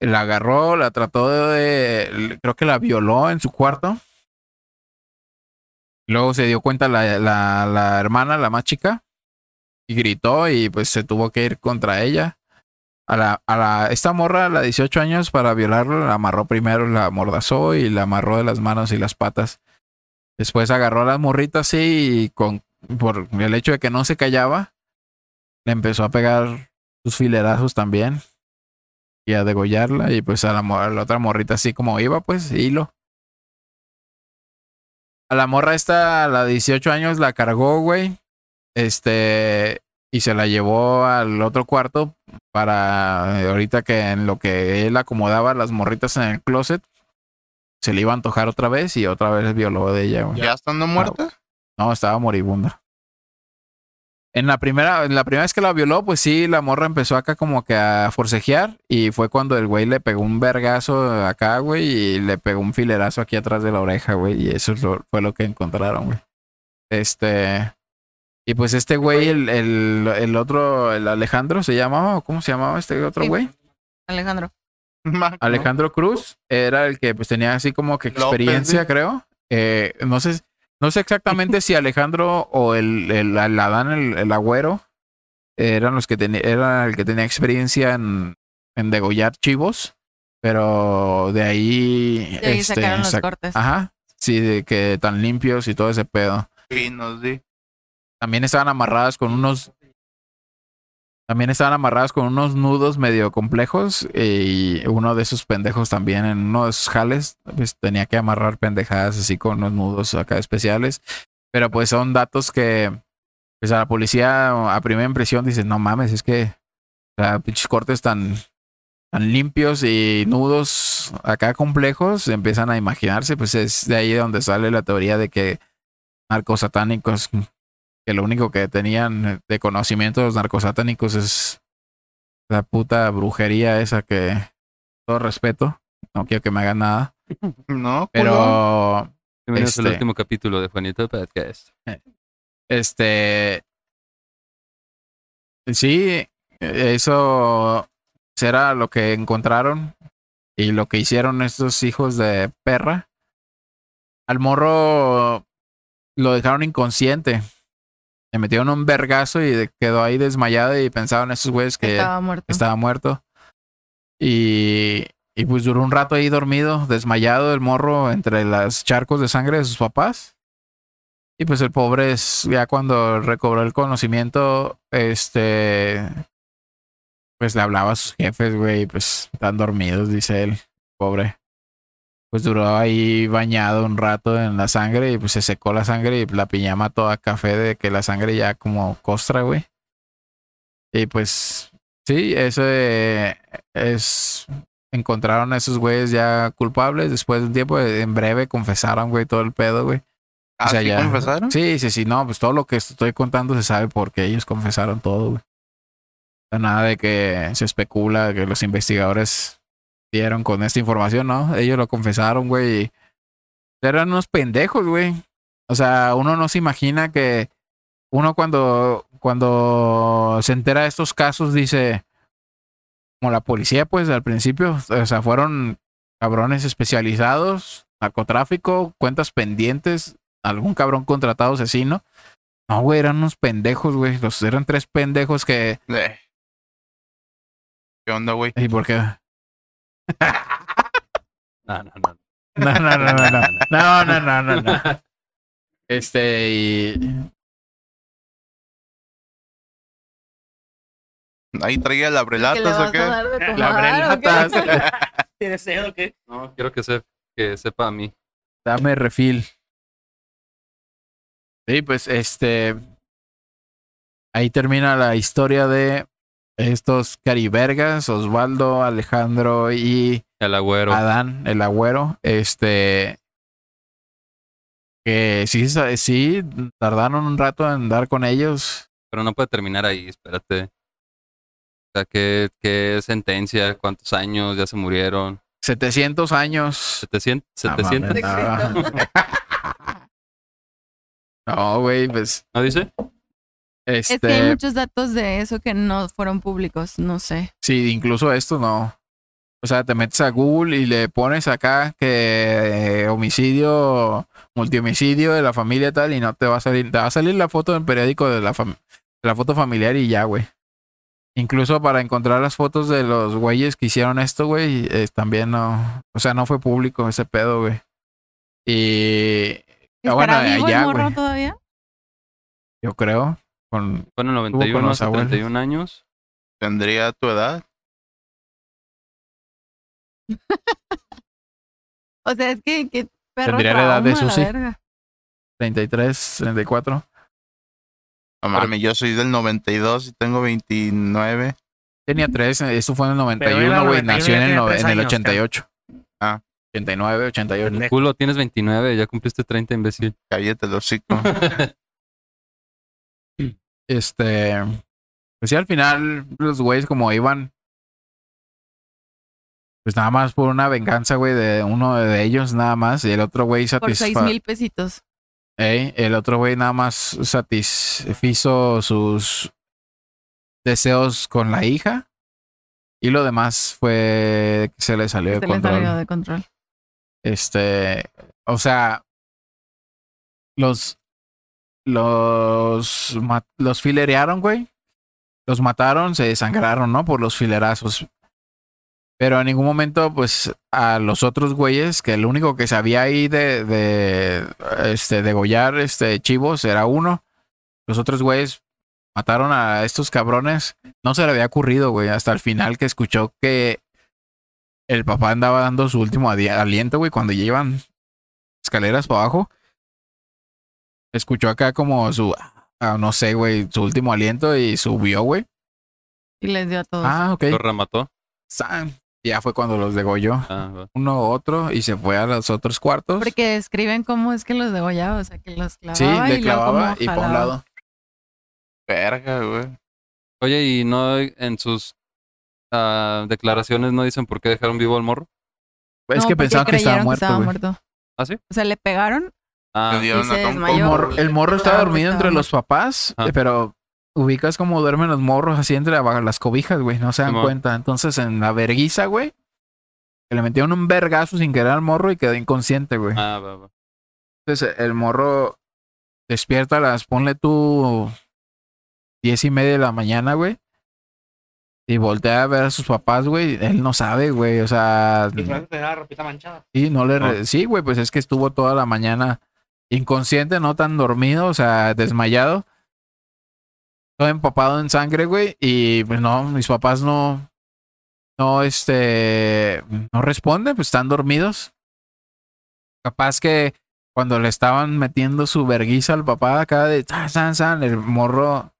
La agarró, la trató de. Creo que la violó en su cuarto. Luego se dio cuenta la, la, la hermana, la más chica, y gritó y pues se tuvo que ir contra ella. A la, a la, esta morra, a la 18 años, para violarlo, la amarró primero, la amordazó y la amarró de las manos y las patas. Después agarró a las morritas así y con, por el hecho de que no se callaba, le empezó a pegar sus filerazos también y a degollarla y pues a la, a la otra morrita así como iba, pues hilo. A la morra esta, a la 18 años, la cargó, güey. Este, y se la llevó al otro cuarto para eh, ahorita que en lo que él acomodaba las morritas en el closet, se le iba a antojar otra vez y otra vez violó de ella, güey. ¿Ya estando muerta? No, estaba moribunda. En la primera, en la primera vez que la violó, pues sí, la morra empezó acá como que a forcejear y fue cuando el güey le pegó un vergazo acá, güey, y le pegó un filerazo aquí atrás de la oreja, güey, y eso fue lo que encontraron, güey. Este, Y pues este güey, el, el, el otro, el Alejandro, ¿se llamaba? ¿o ¿Cómo se llamaba este otro Sí. güey? Alejandro. Alejandro Cruz era el que pues tenía así como que experiencia, creo. Eh, no sé, no sé exactamente si Alejandro o el, el, el Adán, el, el agüero, eran los que tenía, era el que tenía experiencia en, en degollar chivos, pero de ahí, De ahí este, sacaron los sac- cortes. ajá, sí, de que tan limpios y todo ese pedo. Finos, sí. También estaban amarradas con unos. También estaban amarradas con unos nudos medio complejos. Y uno de esos pendejos también, en uno de jales, pues tenía que amarrar pendejadas así con unos nudos acá especiales. Pero pues son datos que, pues a la policía a primera impresión dices, no mames, es que, o pinches cortes tan, tan limpios y nudos acá complejos, empiezan a imaginarse, pues es de ahí donde sale la teoría de que narcosatánicos que lo único que tenían de conocimiento de los narcosatánicos es la puta brujería esa que todo respeto, no quiero que me hagan nada, No, pero Bienvenidos al Este. último capítulo de Juanito Podcast. este sí, eso será lo que encontraron y lo que hicieron estos hijos de perra. Al morro lo dejaron inconsciente. Le metieron un vergazo y quedó ahí desmayado y pensaban esos güeyes que Estaba muerto. estaba muerto. Y, y pues duró un rato ahí dormido, desmayado el morro entre las charcos de sangre de sus papás. Y pues el pobre es, ya cuando recobró el conocimiento, este, pues le hablaba a sus jefes, güey, y pues están dormidos, dice él, pobre. Pues duró ahí bañado un rato en la sangre y pues se secó la sangre y la piñama toda café de que la sangre ya como costra, güey. Y pues Sí, eso eh, es. Encontraron a esos güeyes ya culpables. Después de un tiempo, en breve confesaron, güey, todo el pedo, güey. ¿Ah, sea, sí ya- confesaron? Sí, sí, sí, no, pues todo lo que estoy contando se sabe porque ellos confesaron todo, güey. O Nada de que se especula que los investigadores dieron con esta información, ¿no? Ellos lo confesaron, güey. Eran unos pendejos, güey. O sea, uno no se imagina que uno cuando, cuando se entera de estos casos dice, como la policía, pues al principio, o sea, fueron cabrones especializados, narcotráfico, cuentas pendientes, algún cabrón contratado asesino. No, güey, eran unos pendejos, güey. Los eran tres pendejos que. Eh. ¿Qué onda, güey? ¿Y por qué? No, no, no. No, no, no, no, no. No, no, no, no, no. Este, y. Ahí traía la ¿Qué le brelatas o qué? La brelatas. ¿Tienes sed o qué? No, quiero que, se, que sepa a mí. Dame refil. Sí, pues este. Ahí termina la historia de estos caribergas, Osvaldo, Alejandro y El agüero. Adán, el agüero. Este. Que sí, sí, tardaron un rato en dar con ellos. Pero no puede terminar ahí, espérate. O sea, ¿qué, qué sentencia? ¿Cuántos años? ¿Ya se murieron? 700 años. 700. Ah, 700 mames, no. No, güey, pues. ¿No dice? Este. Es que hay muchos datos de eso que no fueron públicos, no sé. Sí, incluso esto no. O sea, te metes a Google y le pones acá que eh, homicidio, multihomicidio de la familia tal y no te va a salir, te va a salir la foto del periódico de la, fam- de la foto familiar y ya, güey. Incluso para encontrar las fotos de los güeyes que hicieron esto, güey, eh, también no, o sea, no fue público ese pedo, güey. Y Ah, bueno, ¿Estará vivo allá, güey. todavía? yo creo, con con 91, los hace abuelos. 31 años. ¿Tendría tu edad? O sea, es que, que perro Tendría la edad de Susi. verga. 33, 34. No mames, yo soy del 92 y tengo 29. Tenía tres, eh, esto fue en el Pero él 91, güey. Nació en el, 91, nove- en el tiene tres 88. Ah. 89, 88. Pendejo. Culo, tienes 29, ya cumpliste 30, imbécil. Cállate el hocico. Este. Pues sí, al final, los güeyes como iban. Pues nada más por una venganza, güey, de uno de ellos, nada más. Y el otro güey Por seis mil pesitos. Ey, el otro güey nada más satisfizo sus deseos con la hija. Y lo demás fue que se le salió de Se le control. salió de control. Este, o sea, los, los, los filerearon, güey. Los mataron, se desangraron, ¿no? Por los filerazos. Pero en ningún momento, pues, a los otros güeyes, que el único que sabía ahí de, de, este, degollar, este, chivos era uno. Los otros güeyes mataron a estos cabrones. No se le había ocurrido, güey, hasta el final que escuchó que el papá andaba dando su último aliento, güey, cuando llevan escaleras para abajo. Escuchó acá como su, ah, no sé, güey, su último aliento y subió, güey. Y les dio a todos. Ah, ok. Lo remató. San. Ya fue cuando los degolló. Ah. Uno otro y se fue a los otros cuartos. Porque describen cómo es que los degollaba, o sea, que los clavaba sí, le clavaba y por un lado. Verga, güey. Oye, ¿y no en sus ah, declaraciones no dicen por qué dejaron vivo al morro? Es No, que porque pensaban que estaba muerto, güey. muerto. ¿Ah, sí? O sea, le pegaron Ah. El morro, el morro estaba Ah, dormido estaba entre los papás, Ah. eh, pero ubicas como duermen los morros así entre las cobijas, güey. No se dan cuenta. Entonces en la verguiza, güey, que le metieron un vergazo sin querer al morro y quedó inconsciente, güey. ah, va, va. Entonces el morro despierta a las, ponle tú, diez y media de la mañana, güey. Y voltea a ver a sus papás, güey. Él no sabe, güey. O sea, Y por eso tenía la ropita manchada. sí, no le... re- No. Sí, güey, pues es que estuvo toda la mañana inconsciente, no tan dormido, o sea, desmayado. Todo empapado en sangre, güey. Y pues no, mis papás no... No, este... No responden, pues están dormidos. Capaz que cuando le estaban metiendo su verguiza al papá acá de... San, san, san, el morro...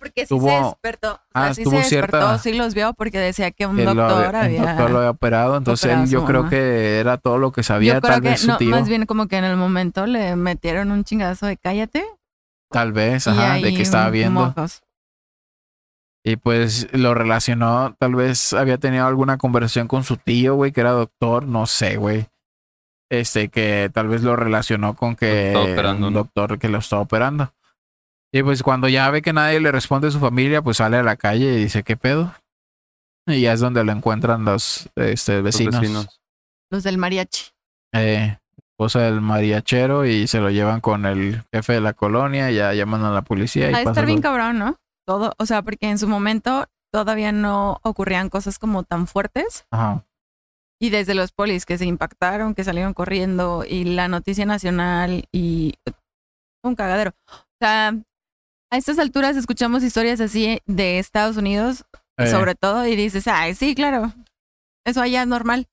Porque sí Tuvo- se despertó. O sea, ah, sí tuvo se despertó, cierta- sí los vio porque decía que un que lo doctor había- había... un doctor lo había operado. Entonces él, yo creo mamá. que era todo lo que sabía, Yo creo tal que, vez su no, tío. más bien como que en el momento le metieron un chingazo de cállate. Tal vez, ajá, de que estaba viendo. mocos. Y pues lo relacionó, tal vez había tenido alguna conversación con su tío, güey, que era doctor, no sé, güey. Este, que tal vez lo relacionó con que un doctor que lo estaba operando. Y pues cuando ya ve que nadie le responde a su familia, pues sale a la calle y dice, ¿qué pedo? Y ya es donde lo encuentran los este, Los vecinos. vecinos. Los del mariachi. Eh, esposa del mariachero y se lo llevan con el jefe de la colonia, ya llaman a la policía y pasa estar bien cabrón, ¿no? Todo, o sea, porque en su momento todavía no ocurrían cosas como tan fuertes. Ajá. Y desde los polis que se impactaron, que salieron corriendo, y la noticia nacional, y un cagadero. O sea, a estas alturas escuchamos historias así de Estados Unidos, Eh, sobre todo, y dices, ay, sí, claro, eso allá es normal.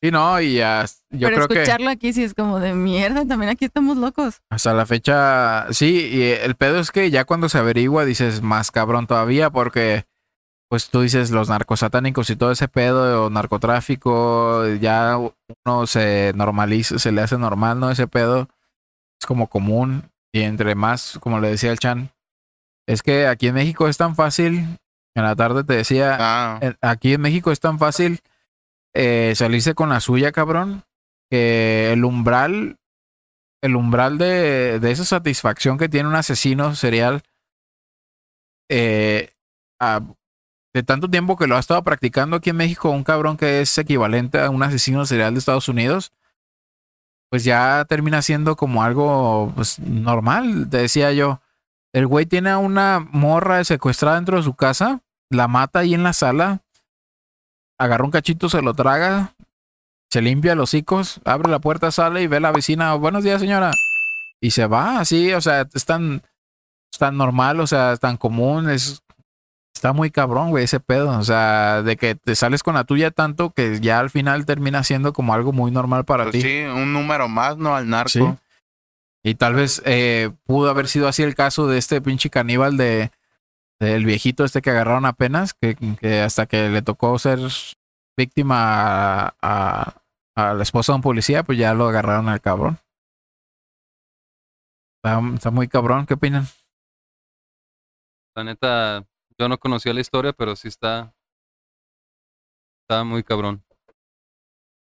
Sí, no, y ya, yo Pero creo que escucharlo aquí sí es como de mierda, también aquí estamos locos. hasta la fecha, sí, y el pedo es que ya cuando se averigua dices más cabrón todavía porque pues tú dices los narcosatánicos y todo ese pedo o narcotráfico, ya uno se normaliza, se le hace normal, ¿no? Ese pedo es como común y entre más, como le decía el Chan, es que aquí en México es tan fácil, en la tarde te decía, Ah, aquí en México es tan fácil eh, salirse con la suya, cabrón, que el umbral, el umbral de, de esa satisfacción que tiene un asesino serial, eh, a- de tanto tiempo que lo ha estado practicando aquí en México, un cabrón que es equivalente a un asesino serial de Estados Unidos, pues ya termina siendo como algo pues, normal, te decía yo. El güey tiene a una morra secuestrada dentro de su casa, la mata ahí en la sala, agarra un cachito, se lo traga, se limpia los hocicos, abre la puerta, sale y ve a la vecina, buenos días señora, y se va así, o sea, es tan, es tan normal, o sea, es tan común, es, está muy cabrón, güey, ese pedo, o sea, de que te sales con la tuya tanto que ya al final termina siendo como algo muy normal para pues ti. sí, un número más, ¿no? Al narco. Sí. Y tal vez eh, pudo haber sido así el caso de este pinche caníbal de del viejito este que agarraron apenas, que, hasta que le tocó ser víctima a la esposa de un policía, pues ya lo agarraron al cabrón. Está, está muy cabrón, ¿qué opinan? La neta, yo no conocía la historia, pero sí está. Está muy cabrón.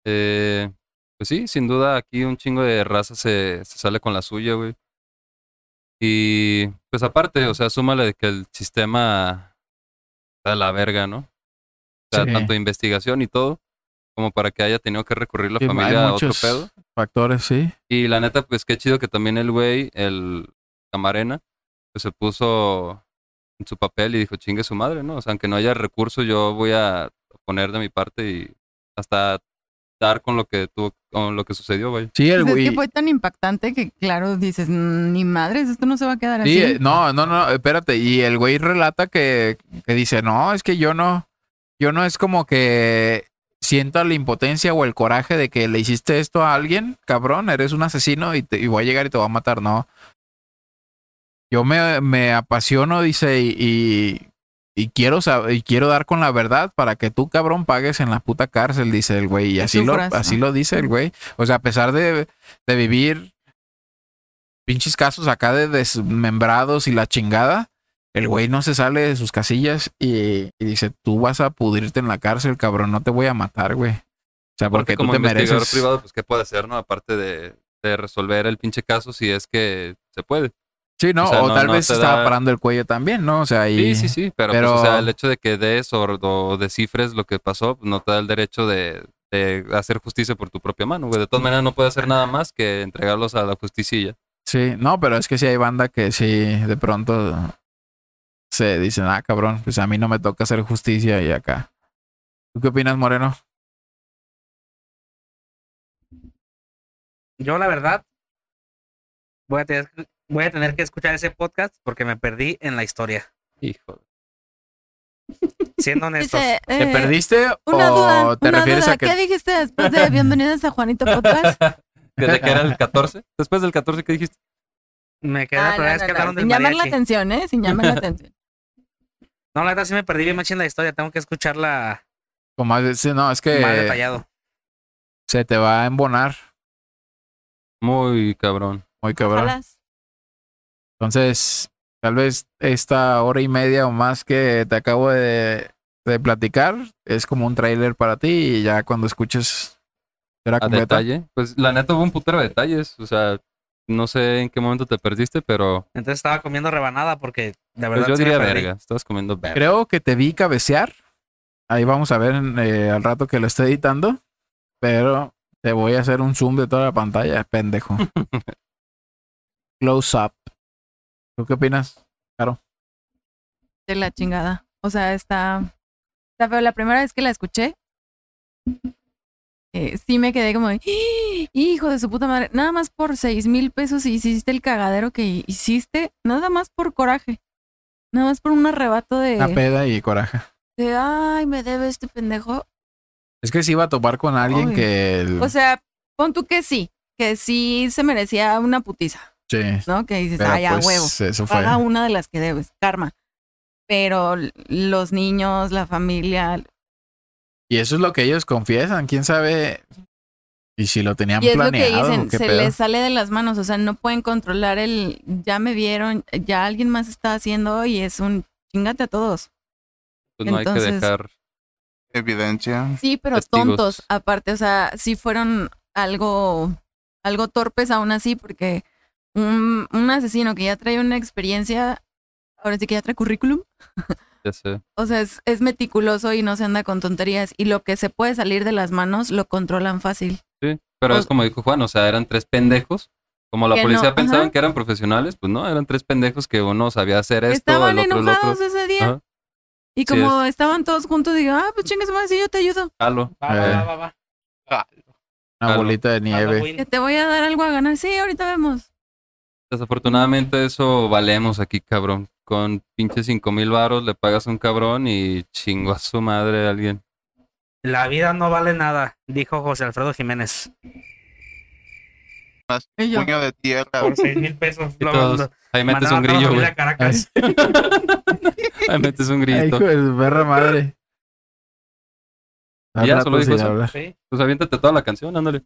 Eh, pues sí, sin duda aquí un chingo de raza se, se sale con la suya, güey. Y pues aparte, o sea, súmale de que el sistema está de la verga, ¿no? O sea, Sí. tanto investigación y todo, como para que haya tenido que recurrir la Sí, familia a otro pedo. Factores, sí. Y la neta, pues qué chido que también el güey, el camarena, pues se puso en su papel y dijo, chingue su madre, ¿no? O sea, aunque no haya recursos, yo voy a poner de mi parte y hasta dar con lo que tuvo, con lo que sucedió, güey. Sí, el Pues es güey. que fue tan impactante que, claro, dices, "Mm, ni madres, esto no se va a quedar Sí, así. eh, no, no, no, espérate. Y el güey relata que, que dice, no, es que yo no, yo no es como que sienta la impotencia o el coraje de que le hiciste esto a alguien, cabrón, eres un asesino y, te, y voy a llegar y te voy a matar, no. Yo me, me apasiono, dice, y, y, y quiero sab- y quiero dar con la verdad para que tú, cabrón, pagues en la puta cárcel, dice el güey. Y así lo, así ¿no? lo dice el güey. O sea, a pesar de, de vivir pinches casos acá de desmembrados y la chingada, el güey no se sale de sus casillas y, y dice, tú vas a pudrirte en la cárcel, cabrón, no te voy a matar, güey. O sea, porque tú como te investigador mereces... privado, pues qué puede hacer, ¿no? Aparte de, de resolver el pinche caso si es que se puede. Sí, ¿no? o no- tal no vez estaba da- parando el cuello también, ¿no? O sea, y... Sí, sí, sí, pero, pero- pues, o sea, el hecho de que des o, o descifres lo que pasó, pues, no te da el derecho de, de hacer justicia por tu propia mano, güey. De todas maneras, no puede hacer nada más que entregarlos a la justicia y ya. Sí, no, pero es que sí hay banda que sí, de pronto se dicen, ah, cabrón, pues a mí no me toca hacer justicia y acá. ¿Tú qué opinas, Moreno? Yo, la verdad, voy a, tener, voy a tener que escuchar ese podcast porque me perdí en la historia. Hijo. Siendo honestos. Dice, ¿Te eh, perdiste Una o duda, te una refieres duda. a que ¿Qué dijiste después de Bienvenidos a Juanito Podcast? ¿Desde que era el 14? Después del 14, ¿qué dijiste? me quedé la Ah, primera no, vez que no, no, hablaron del Sin llamar la atención, ¿eh? Sin llamar la atención. No, la verdad sí me perdí bien machín la historia. Tengo que escucharla Como más, sí, no, es que más detallado. se te va a embonar Muy cabrón. muy cabrón. Ojalá. Entonces, tal vez esta hora y media o más que te acabo de, de platicar es como un tráiler para ti y ya cuando escuches será A completa. detalle. Pues la neta hubo un putero de detalles. O sea, no sé en qué momento te perdiste, pero Entonces estaba comiendo rebanada porque de pues, verdad yo sí diría verga. Estabas comiendo verga. Creo que te vi cabecear. Ahí vamos a ver eh, al rato que lo esté editando. Pero te voy a hacer un zoom de toda la pantalla, pendejo. Close up. ¿Tú qué opinas? De la chingada. O sea, está, está feo. La primera vez que la escuché, eh, sí me quedé como de, "¡Ah! hijo de su puta madre, nada más por seis mil pesos hiciste el cagadero que hiciste, nada más por coraje. Nada más por un arrebato de, Una peda y coraje. de ay, me debe este pendejo. Es que si iba a topar con alguien que... el- O sea, pon tú que sí, que sí se merecía una putiza, sí, ¿no? Que dices, pero ay, a pues, huevo. Eso fue. Paga una de las que debes, karma. Pero los niños, la familia, Y eso es lo que ellos confiesan. ¿Quién sabe? Y si lo tenían y es lo que planeado. dicen, ¿qué se pedo? les sale de las manos, o sea, no pueden controlar el, ya me vieron, ya alguien más está haciendo y es un chingate a todos. Pues no hay que entonces- dejar. Evidencia. Sí, pero Testigos. tontos, aparte, o sea, sí fueron algo, algo torpes aún así, porque un, un asesino que ya trae una experiencia, ahora sí que ya trae currículum, Ya sé. o sea, es, es meticuloso y no se anda con tonterías, y lo que se puede salir de las manos lo controlan fácil. Sí. Pero O- es como dijo Juan, o sea, eran tres pendejos. Como la policía no, pensaban ajá. que eran profesionales, pues no, eran tres pendejos que uno sabía hacer esto, Estaban el otro el enojados otro. ese día. Ajá. Y Sí como estaban todos juntos, digo, ah, pues chingues más, sí, yo te ayudo. Va, va, Eh. va, va, va. Una bolita de nieve. Que te voy a dar algo a ganar. Sí, ahorita vemos. Desafortunadamente eso valemos aquí, cabrón. Con pinches cinco mil varos le pagas a un cabrón y chingo a su madre a alguien. La vida no vale nada, dijo José Alfredo Jiménez. Más puño de tierra. Por seis mil pesos. Y todos, ahí metes un grillo, güey. Ahí metes un Ay, grillito. hijo de perra madre. Ya, solo dijo eso. Pues aviéntate toda la canción, ándale.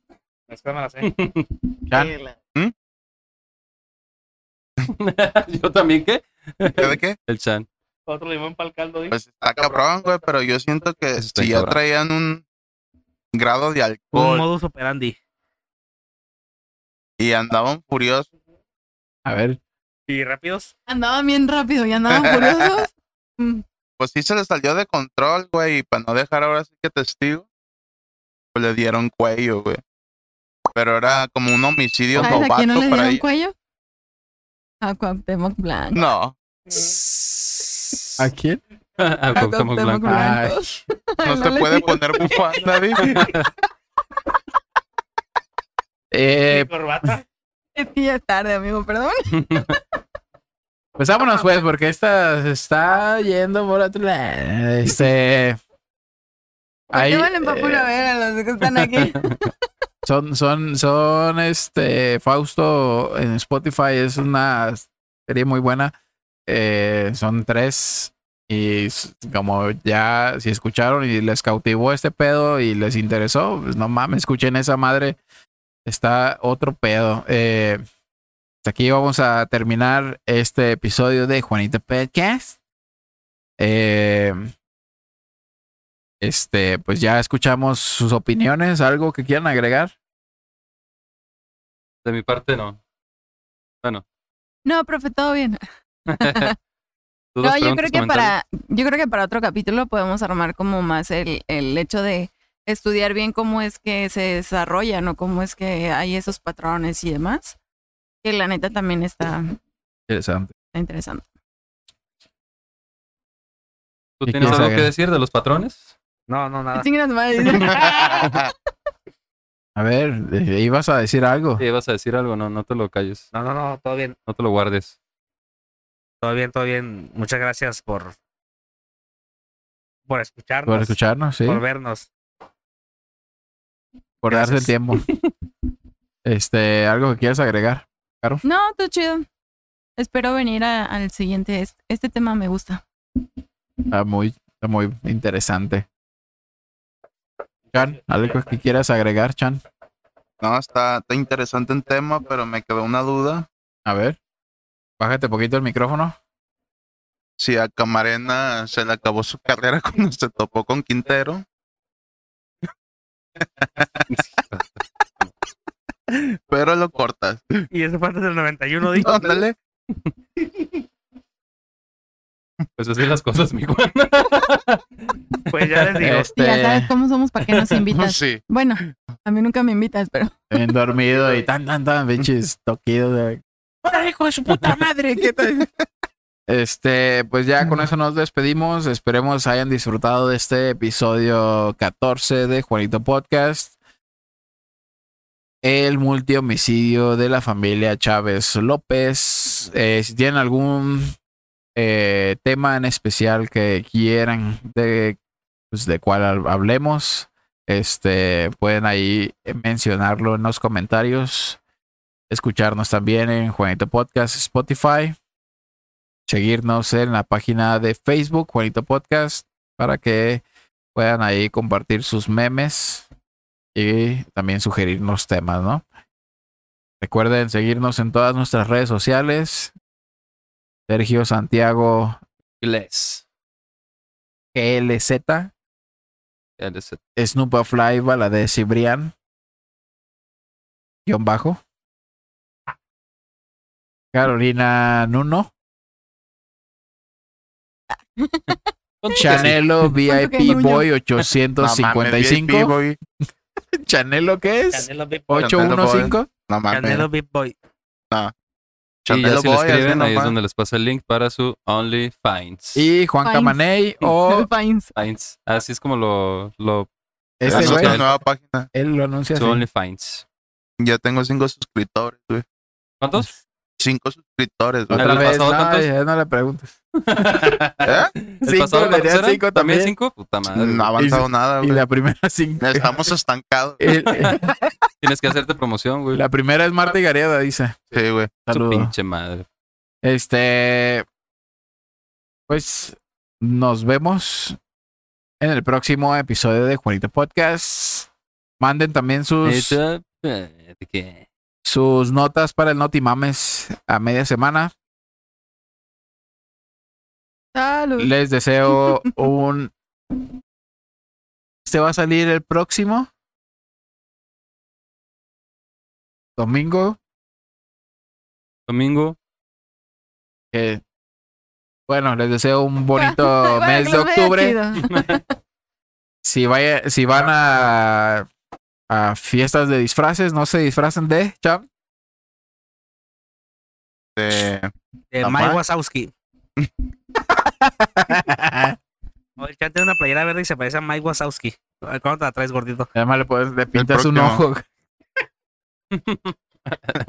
es que me la sé. Chan, Yo también, ¿qué? ¿Sabe qué? El Chan. Otro limón para el caldo. dijo. Pues está cabrón, güey, pero yo siento que está si ya traían un grado de Un alcohol modus operandi. Y andaban furiosos. A ver. ¿Y rápidos? Andaban bien rápido y andaban furiosos. Mm, Pues sí se les salió de control, güey. Y para no dejar ahora sí que testigo, pues le dieron cuello, güey. Pero era como un homicidio ¿Sabes a quién no le para dieron cuello? A Cuauhtémoc Blanco. No, ¿A quién? Ah, Cuauhtémoc Blanco. Ay, no No se puede poner bufanda, eh, ¿Y corbata? Es que ya es tarde, amigo, perdón. pues vámonos, pues, porque esta se está yendo por otro lado. Este. ¿Por ahí, qué valen para eh, ver a los que están aquí? Son, son, son, este, Fausto en Spotify es una serie muy buena. Eh, son tres. Y como ya, si escucharon y les cautivó este pedo y les interesó, pues no mames, escuchen esa madre. Está otro pedo. Eh, hasta aquí vamos a terminar este episodio de Juanita Podcast. Eh, este, pues ya escuchamos sus opiniones, algo que quieran agregar. De mi parte, no. Bueno. No, profe, todo bien. No, yo creo que para, yo creo que para otro capítulo podemos armar como más el, el hecho de estudiar bien cómo es que se desarrollan o cómo es que hay esos patrones y demás. Que la neta también está, Interesante. está interesante. ¿Tú ¿Qué tienes algo que decir de los patrones? No, no, nada. A ver, ibas a decir algo. Sí, vas a decir algo, no, no te lo calles, No, no, no, todo bien. no te lo guardes. Todo bien, todo bien. Muchas gracias por por escucharnos, Por escucharnos, sí. por vernos. Por darse el tiempo. Este, algo que quieras agregar. No, todo chido. Espero venir a- al siguiente. Este, este tema me gusta. Está muy, está muy interesante. Chan, algo que quieras agregar, Chan. No, está, está interesante el tema, pero me quedó una duda. A ver. Bájate poquito el micrófono. Si a Camarena se le acabó su carrera cuando se topó con Quintero. Pero lo cortas. Y eso fue antes del 91, dijo. Ándale. Pues así las cosas, mi Juan. Pues ya les digo. Este, Y ya sabes cómo somos para que nos invitas. Sí. Bueno, a mí nunca me invitas, pero bien dormido y tan, tan, tan, pinches toquidos de. ¡Hola, hijo de su puta madre! ¿Qué tal? Este, pues ya con eso nos despedimos. Esperemos hayan disfrutado de este episodio 14 de Juanito Podcast. El multihomicidio de la familia Chávez López. Eh, si tienen algún eh, tema en especial que quieran de, pues, de cuál hab- hablemos, este, pueden ahí mencionarlo en los comentarios. Escucharnos también en Juanito Podcast Spotify. Seguirnos en la página de Facebook, Juanito Podcast, para que puedan ahí compartir sus memes y también sugerirnos temas, ¿no? Recuerden seguirnos en todas nuestras redes sociales. Sergio Santiago Inglés. GLZ, LZ. Snoop Fly, Valadez Cibrián, guion bajo. Carolina Nuno, Chanelo VIP? Boy No mames, VIP, 855. boy. ¿Chanelo qué es? Canelo Big Boy. 815. No mames. Canelo Big Boy. Y ya si le escriben, ahí es donde les pasa el link para su OnlyFans. Y Juan Fines. Camaney o Fines. Fines. Así es como lo, lo este Es güey. otra nueva página. él lo anuncia su así. OnlyFans. Ya tengo cinco suscriptores, güey. ¿Cuántos? Cinco suscriptores, güey. Otra ¿El vez, no, ya no le preguntes. ¿Eh? ¿El Cinco, pasado cinco ¿También cinco? Puta madre. No ha avanzado nada, Y güey. la primera cinco. Estamos estancados. El- el- Tienes que hacerte promoción, güey. la primera es Marta y Gareda, dice. Sí, güey. Su Saludo. pinche madre. Este. Pues nos vemos en el próximo episodio de Juanito Podcast. Manden también sus, eh, ¿de qué? Sus notas para el Notimames a media semana. Salud. Les deseo un. Este va a salir el próximo domingo domingo. Que, bueno, les deseo un bonito Bueno, mes de octubre. Si, vaya, si van a, a fiestas de disfraces, no se disfracen de Cham. De... Mike Wazowski. El chat tiene una playera verde y se parece a Mike Wazowski. ¿Cuándo te la traes, gordito? Además le, puedes, le pintas un ojo.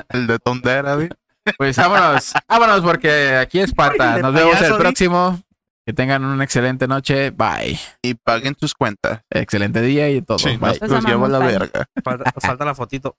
El de Tondera, güey. Pues vámonos, vámonos porque aquí es Pata. Nos vemos el próximo. Que tengan una excelente noche. Bye. Y paguen sus cuentas. Excelente día y todo. Sí, Bye. los llevo a la bye. verga. Falta, falta la fotito.